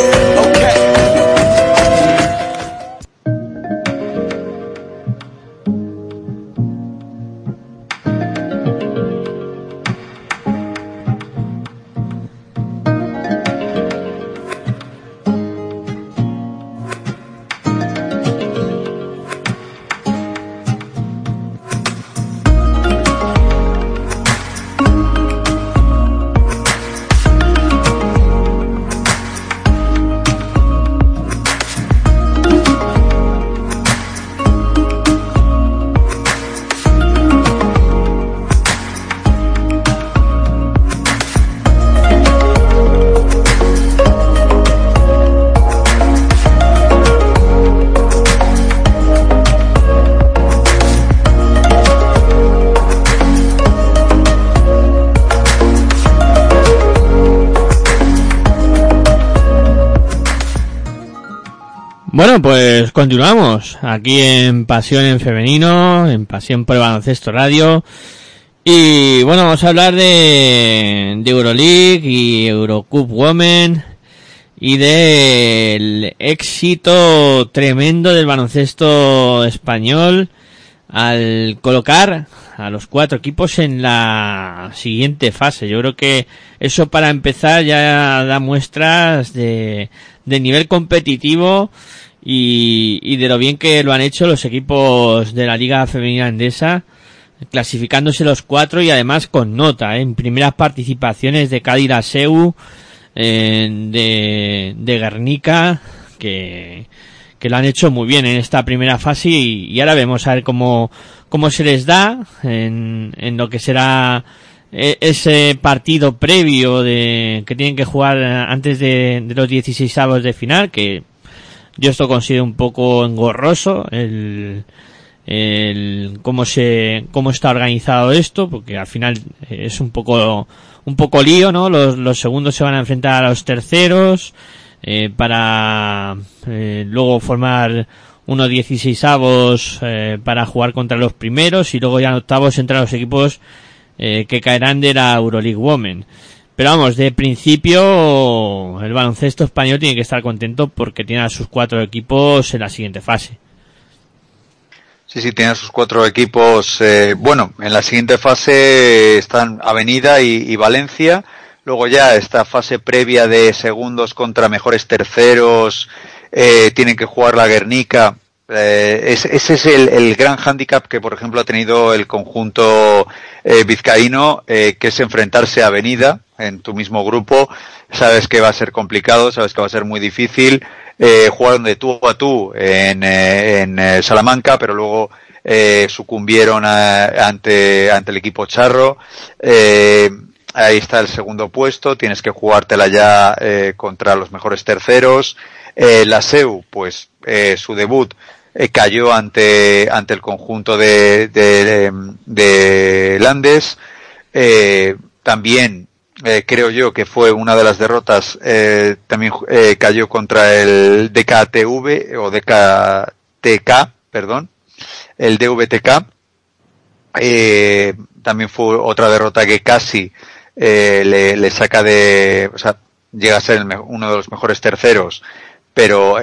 Bueno, pues continuamos aquí en Pasión en Femenino, en Pasión por el Baloncesto Radio. Y bueno, vamos a hablar de, de Euroleague y Eurocup Women y del éxito tremendo del baloncesto español al colocar a los cuatro equipos en la siguiente fase. Yo creo que eso para empezar ya da muestras de, de nivel competitivo y, y de lo bien que lo han hecho los equipos de la Liga Femenina Endesa clasificándose los cuatro y además con nota, ¿eh? en primeras participaciones de Cádiz Seu, de, de Guernica, que, que lo han hecho muy bien en esta primera fase y, y ahora vemos a ver cómo, cómo se les da en, en lo que será e- ese partido previo de que tienen que jugar antes de, de los 16 avos de final, que yo esto considero un poco engorroso, el, el cómo se cómo está organizado esto porque al final es un poco un poco lío no los, los segundos se van a enfrentar a los terceros eh, para eh, luego formar unos 16 avos eh, para jugar contra los primeros y luego ya en octavos entre los equipos eh, que caerán de la Euroleague Women pero vamos, de principio el baloncesto español tiene que estar contento porque tiene a sus cuatro equipos en la siguiente fase. Sí, sí, tiene sus cuatro equipos. Eh, bueno, en la siguiente fase están Avenida y, Valencia. Luego ya esta fase previa de segundos contra mejores terceros. Eh, tienen que jugar la Guernica. Eh, ese, es el, gran hándicap que, por ejemplo, ha tenido el conjunto eh, vizcaíno, que es enfrentarse a Avenida en tu mismo grupo. Sabes que va a ser complicado, sabes que va a ser muy difícil eh, jugaron de tú a tú en, eh, en eh, Salamanca, pero luego eh, sucumbieron a, ante, ante el equipo charro. ahí está el segundo puesto, tienes que jugártela ya contra los mejores terceros. la SEU, pues su debut cayó ante, ante el conjunto de, de, de Landes. también eh, creo yo que fue una de las derrotas, eh, también eh, cayó contra el DKTV o DKTK, perdón, el DVTK. También fue otra derrota que casi le, saca de, o sea, llega a ser uno de los mejores terceros, pero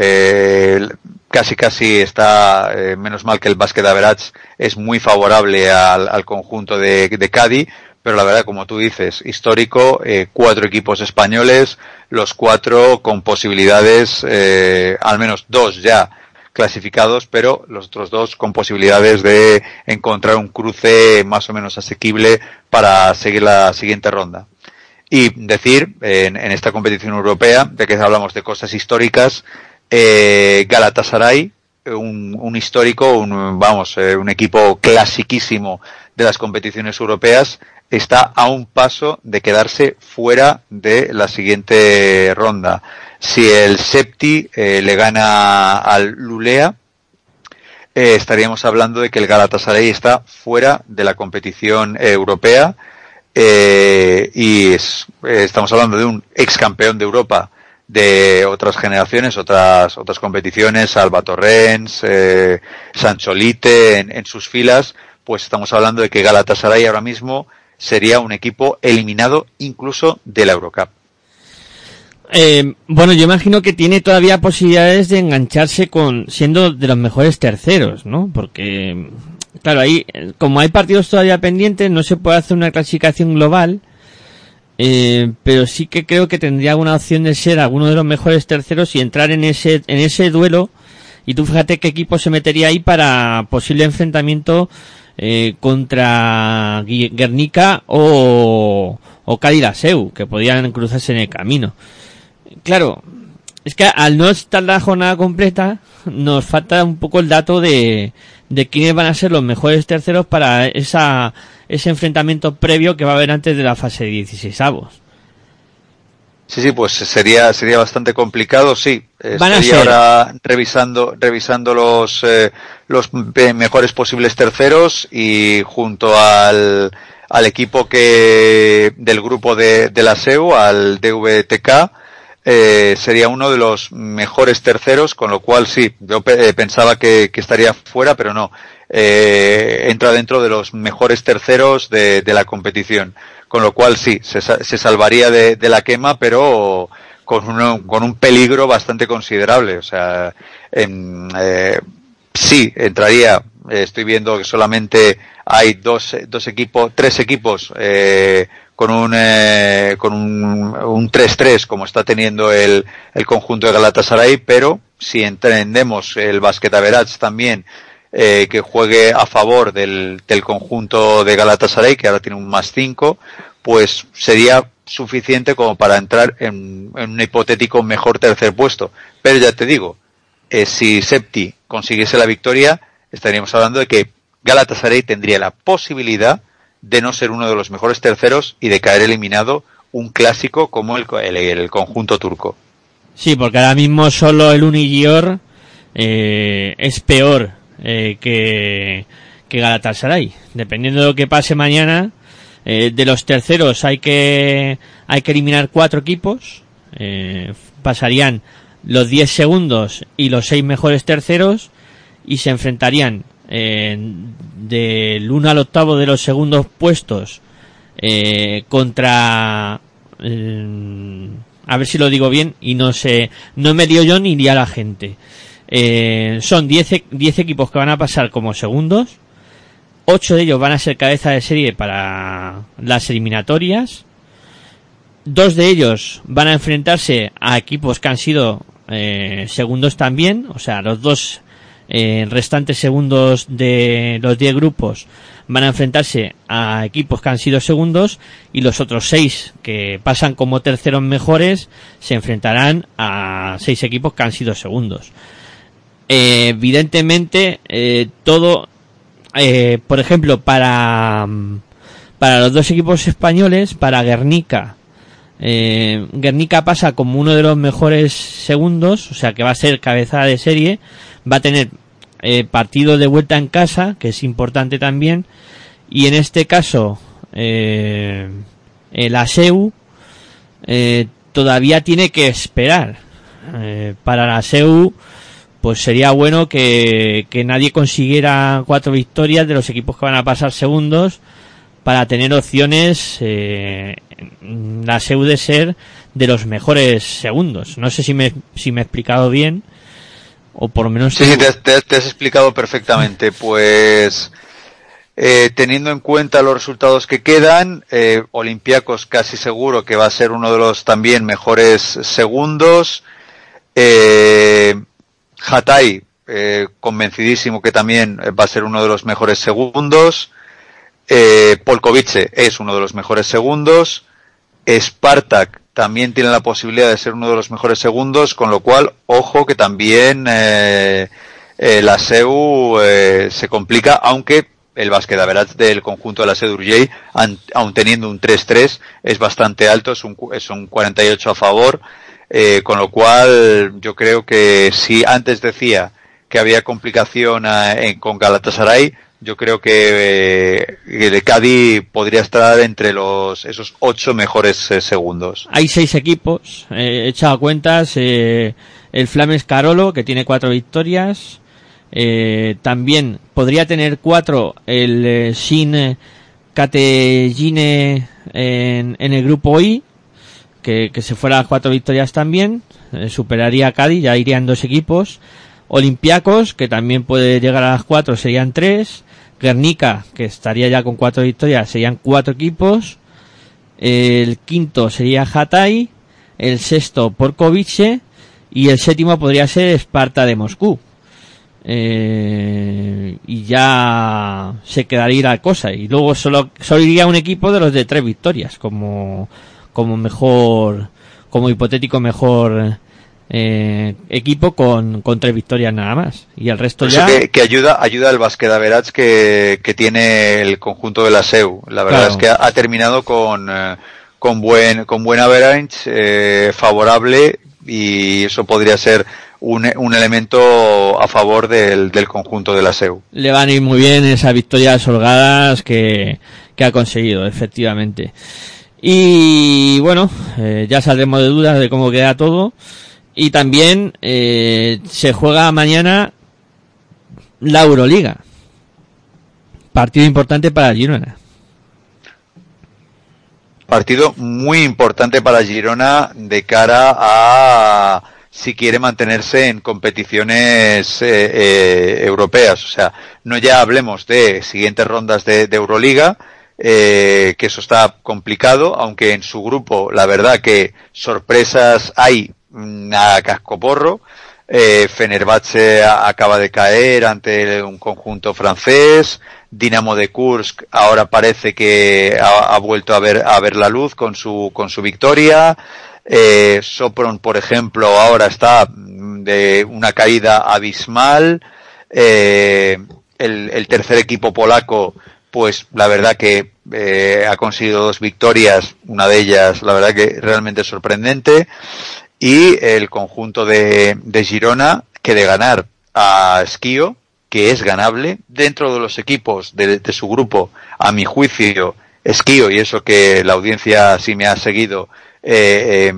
casi casi está, menos mal que el básquet average es muy favorable al, al conjunto de, de Cádiz pero la verdad, como tú dices, histórico, eh, cuatro equipos españoles, los cuatro con posibilidades, eh, al menos dos ya clasificados, pero los otros dos con posibilidades de encontrar un cruce más o menos asequible para seguir la siguiente ronda. Y decir, en, en esta competición europea, de que hablamos de cosas históricas, eh, Galatasaray, un, un histórico, un, vamos, eh, un equipo clasiquísimo de las competiciones europeas, está a un paso de quedarse fuera de la siguiente ronda. Si el Septi eh, le gana al Lulea, eh, estaríamos hablando de que el Galatasaray está fuera de la competición eh, europea y es, estamos hablando de un ex campeón de Europa de otras generaciones, otras otras competiciones, Alba Torrens, Sancholite en sus filas, pues estamos hablando de que Galatasaray ahora mismo sería un equipo eliminado incluso de la Eurocup. Eh, bueno, yo imagino que tiene todavía posibilidades de engancharse con siendo de los mejores terceros, ¿no? Porque, claro, ahí, como hay partidos todavía pendientes, no se puede hacer una clasificación global, eh, pero sí que creo que tendría alguna opción de ser alguno de los mejores terceros y entrar en ese, en ese duelo. Y tú fíjate qué equipo se metería ahí para posible enfrentamiento eh, contra Guernica o, o Seu, que podían cruzarse en el camino. Claro, es que al no estar la jornada completa, nos falta un poco el dato de, de quiénes van a ser los mejores terceros para esa, ese enfrentamiento previo que va a haber antes de la fase de 16 avos. Sí, sí, pues sería sería bastante complicado, sí. Van a Estaría ser. ahora revisando revisando los eh, los mejores posibles terceros y junto al al equipo que del grupo de, de la SEU, al DVTK, eh, sería uno de los mejores terceros, con lo cual sí, yo pe- eh, pensaba que, que estaría fuera, pero no. Eh, entra dentro de los mejores terceros de, de la competición. Con lo cual sí, se, se salvaría de, de la quema, pero con, uno- con un peligro bastante considerable. O sea, em, eh, sí, entraría. eh, estoy viendo que solamente hay dos, dos equipos, tres equipos eh, con un eh, con un, un 3-3 como está teniendo el, el conjunto de Galatasaray, pero si entendemos el basket también eh, que juegue a favor del, del conjunto de Galatasaray, que ahora tiene un más 5, pues sería suficiente como para entrar en, un hipotético mejor tercer puesto. Pero ya te digo, eh, si Septi consiguiese la victoria, estaríamos hablando de que Galatasaray tendría la posibilidad de no ser uno de los mejores terceros y de caer eliminado un clásico como el, el- el conjunto turco. Sí, porque ahora mismo solo el Unigior eh, es peor eh, que, que Galatasaray. Dependiendo de lo que pase mañana, eh, de los terceros hay que, hay que eliminar cuatro equipos. Eh, pasarían los 10 segundos y los seis mejores terceros y se enfrentarían eh, del 1 al octavo de los segundos puestos eh, contra a ver si lo digo bien y no sé no me dio yo ni a la gente Eh, son 10 e- 10 equipos que van a pasar como segundos. 8 de ellos van a ser cabeza de serie para las eliminatorias. Dos de ellos van a enfrentarse a equipos que han sido eh, segundos también, o sea, los dos eh, restantes segundos de los 10 grupos van a enfrentarse a equipos que han sido segundos y los otros seis que pasan como terceros mejores se enfrentarán a seis equipos que han sido segundos. Eh, evidentemente, eh, todo, eh, por ejemplo, para, para los dos equipos españoles, para Guernica, eh, Guernica pasa como uno de los mejores segundos, o sea que va a ser cabeza de serie, va a tener partido de vuelta en casa, que es importante también, y en este caso el ASEU todavía tiene que esperar. Para la ASEU pues sería bueno que, que nadie consiguiera cuatro victorias de los equipos que van a pasar segundos para tener opciones eh, la SEU de ser de los mejores segundos. No sé si me, si me he explicado bien o por lo menos Sí, sí, te has explicado perfectamente. Pues eh, teniendo en cuenta los resultados que quedan, eh, Olympiacos casi seguro que va a ser uno de los también mejores segundos. Eh, Hatay, eh, convencidísimo que también va a ser uno de los mejores segundos. Eh, Polkovice es uno de los mejores segundos. Spartak también tiene la posibilidad de ser uno de los mejores segundos, con lo cual, ojo que también eh, eh, la SEU eh, se complica, aunque el básquet average del conjunto de la an- aun teniendo un 3-3, es bastante alto, es un, es un 48 a favor, eh, con lo cual yo creo que si antes decía que había complicación en- con Galatasaray, yo creo que eh, el Cádiz podría estar entre los esos ocho mejores eh, segundos. hay seis equipos, eh, echado cuentas, eh, el Flames Carolo, que tiene cuatro victorias, eh, también podría tener cuatro el Shin Categine en, en el grupo I, que, se fuera a cuatro victorias también, eh, superaría a Cádiz, ya irían dos equipos, Olympiacos, que también puede llegar a las cuatro, serían tres, Guernica, que estaría ya con cuatro victorias, serían cuatro equipos, el quinto sería Hatay, el sexto Porkovice. Y el séptimo podría ser Esparta de Moscú. Eh, y ya se quedaría la cosa. Y luego solo, solo iría un equipo de los de tres victorias como, como mejor, como hipotético mejor eh, equipo con, con tres victorias nada más y el resto eso ya que, que ayuda, ayuda al básquet average que, que tiene el conjunto de la SEU. La verdad Claro. es que ha, ha terminado con, eh, con buen, con buen average, eh, favorable, y eso podría ser un, un elemento a favor del, del conjunto de la SEU. le van a ir muy bien esas victorias holgadas que, que ha conseguido, efectivamente. Y bueno, eh, ya saldremos de dudas de cómo queda todo. Y también eh, se juega mañana la Euroliga. partido importante para Girona. Partido muy importante para Girona de cara a si quiere mantenerse en competiciones eh, eh, europeas. O sea, no ya hablemos de siguientes rondas de Euroliga, eh, que eso está complicado, aunque en su grupo la verdad que sorpresas hay mm, a cascoporro. Eh, Fenerbahce acaba de caer ante un conjunto francés. Dinamo de Kursk ahora parece que ha, vuelto a ver, a ver la luz con su, con su victoria. Eh, Sopron, por ejemplo, ahora está mm, de una caída abismal. Eh, el tercer equipo polaco, pues la verdad que eh, ha conseguido dos victorias, una de ellas, la verdad que realmente sorprendente. Y el conjunto de, de Girona, que de ganar a Esquío, que es ganable, dentro de los equipos de, su grupo, a mi juicio, Esquío, y eso que la audiencia sí me ha seguido, eh, eh,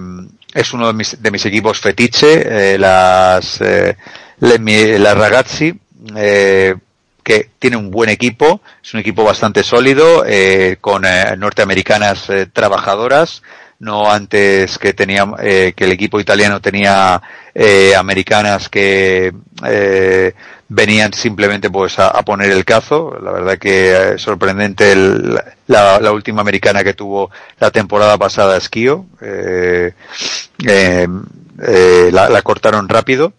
es uno de mis, de mis equipos fetiche, eh, las, eh, le- las Ragazzi, eh, que tiene un buen equipo, es un equipo bastante sólido, eh, con eh, norteamericanas eh, trabajadoras, no antes que tenía eh, que el equipo italiano tenía eh, americanas que eh, venían simplemente pues a, poner el cazo. La verdad que sorprendente el- la, la última americana que tuvo la temporada pasada Esquío la, la cortaron rápido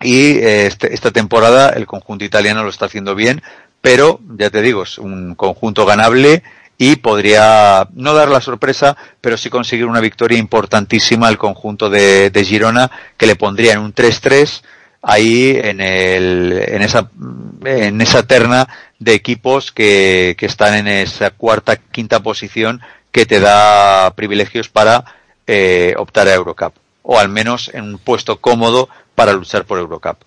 y eh, este- esta temporada el conjunto italiano lo está haciendo bien, pero ya te digo, es un conjunto ganable y podría no dar la sorpresa, pero sí conseguir una victoria importantísima al conjunto de, de Girona que le pondría en un 3-3 ahí en el en esa en esa terna de equipos que, que están en esa cuarta quinta posición que te da privilegios para eh, optar a Eurocup o al menos en un puesto cómodo para luchar por Eurocup.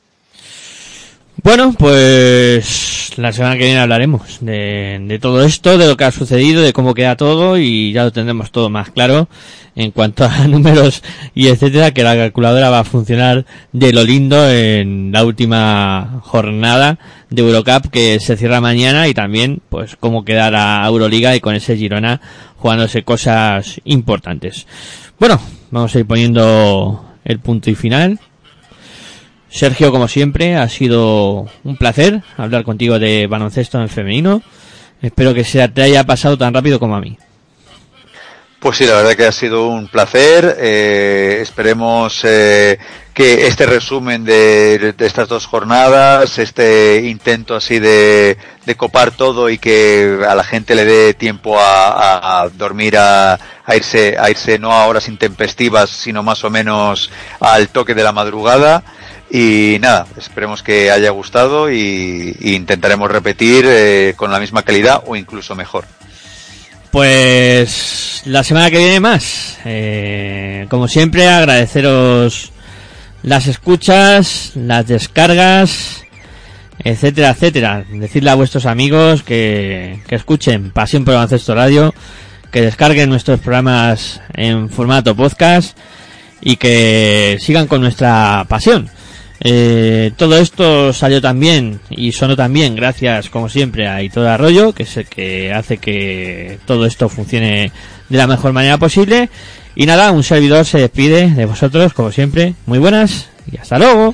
Bueno, pues la semana que viene hablaremos de, todo esto, de lo que ha sucedido, de cómo queda todo y ya lo tendremos todo más claro en cuanto a números y etcétera, que la calculadora va a funcionar de lo lindo en la última jornada de Eurocup que se cierra mañana y también pues cómo quedará Euroliga y con ese Girona jugándose cosas importantes. Bueno, vamos a ir poniendo el punto y final. Sergio, como siempre, ha sido un placer hablar contigo de baloncesto en femenino. Espero que se te haya pasado tan rápido como a mí. Pues sí, la verdad que ha sido un placer. Eh, esperemos eh, que este resumen de, estas dos jornadas, este intento así de, copar todo y que a la gente le dé tiempo a dormir, a, a irse, a irse no a horas intempestivas, sino más o menos al toque de la madrugada. Y nada, esperemos que haya gustado y, intentaremos repetir eh, con la misma calidad o incluso mejor. Pues la semana que viene más. Eh, como siempre, agradeceros las escuchas, las descargas, etcétera, etcétera. Decirle a vuestros amigos que, que escuchen Pasión por el Baloncesto Radio, que descarguen nuestros programas en formato podcast y que sigan con nuestra pasión. Eh, todo esto salió también y sonó también gracias, como siempre, a Hitor Arroyo, que es el que hace que todo esto funcione de la mejor manera posible. Y nada, un servidor se despide de vosotros, como siempre. Muy buenas y hasta luego.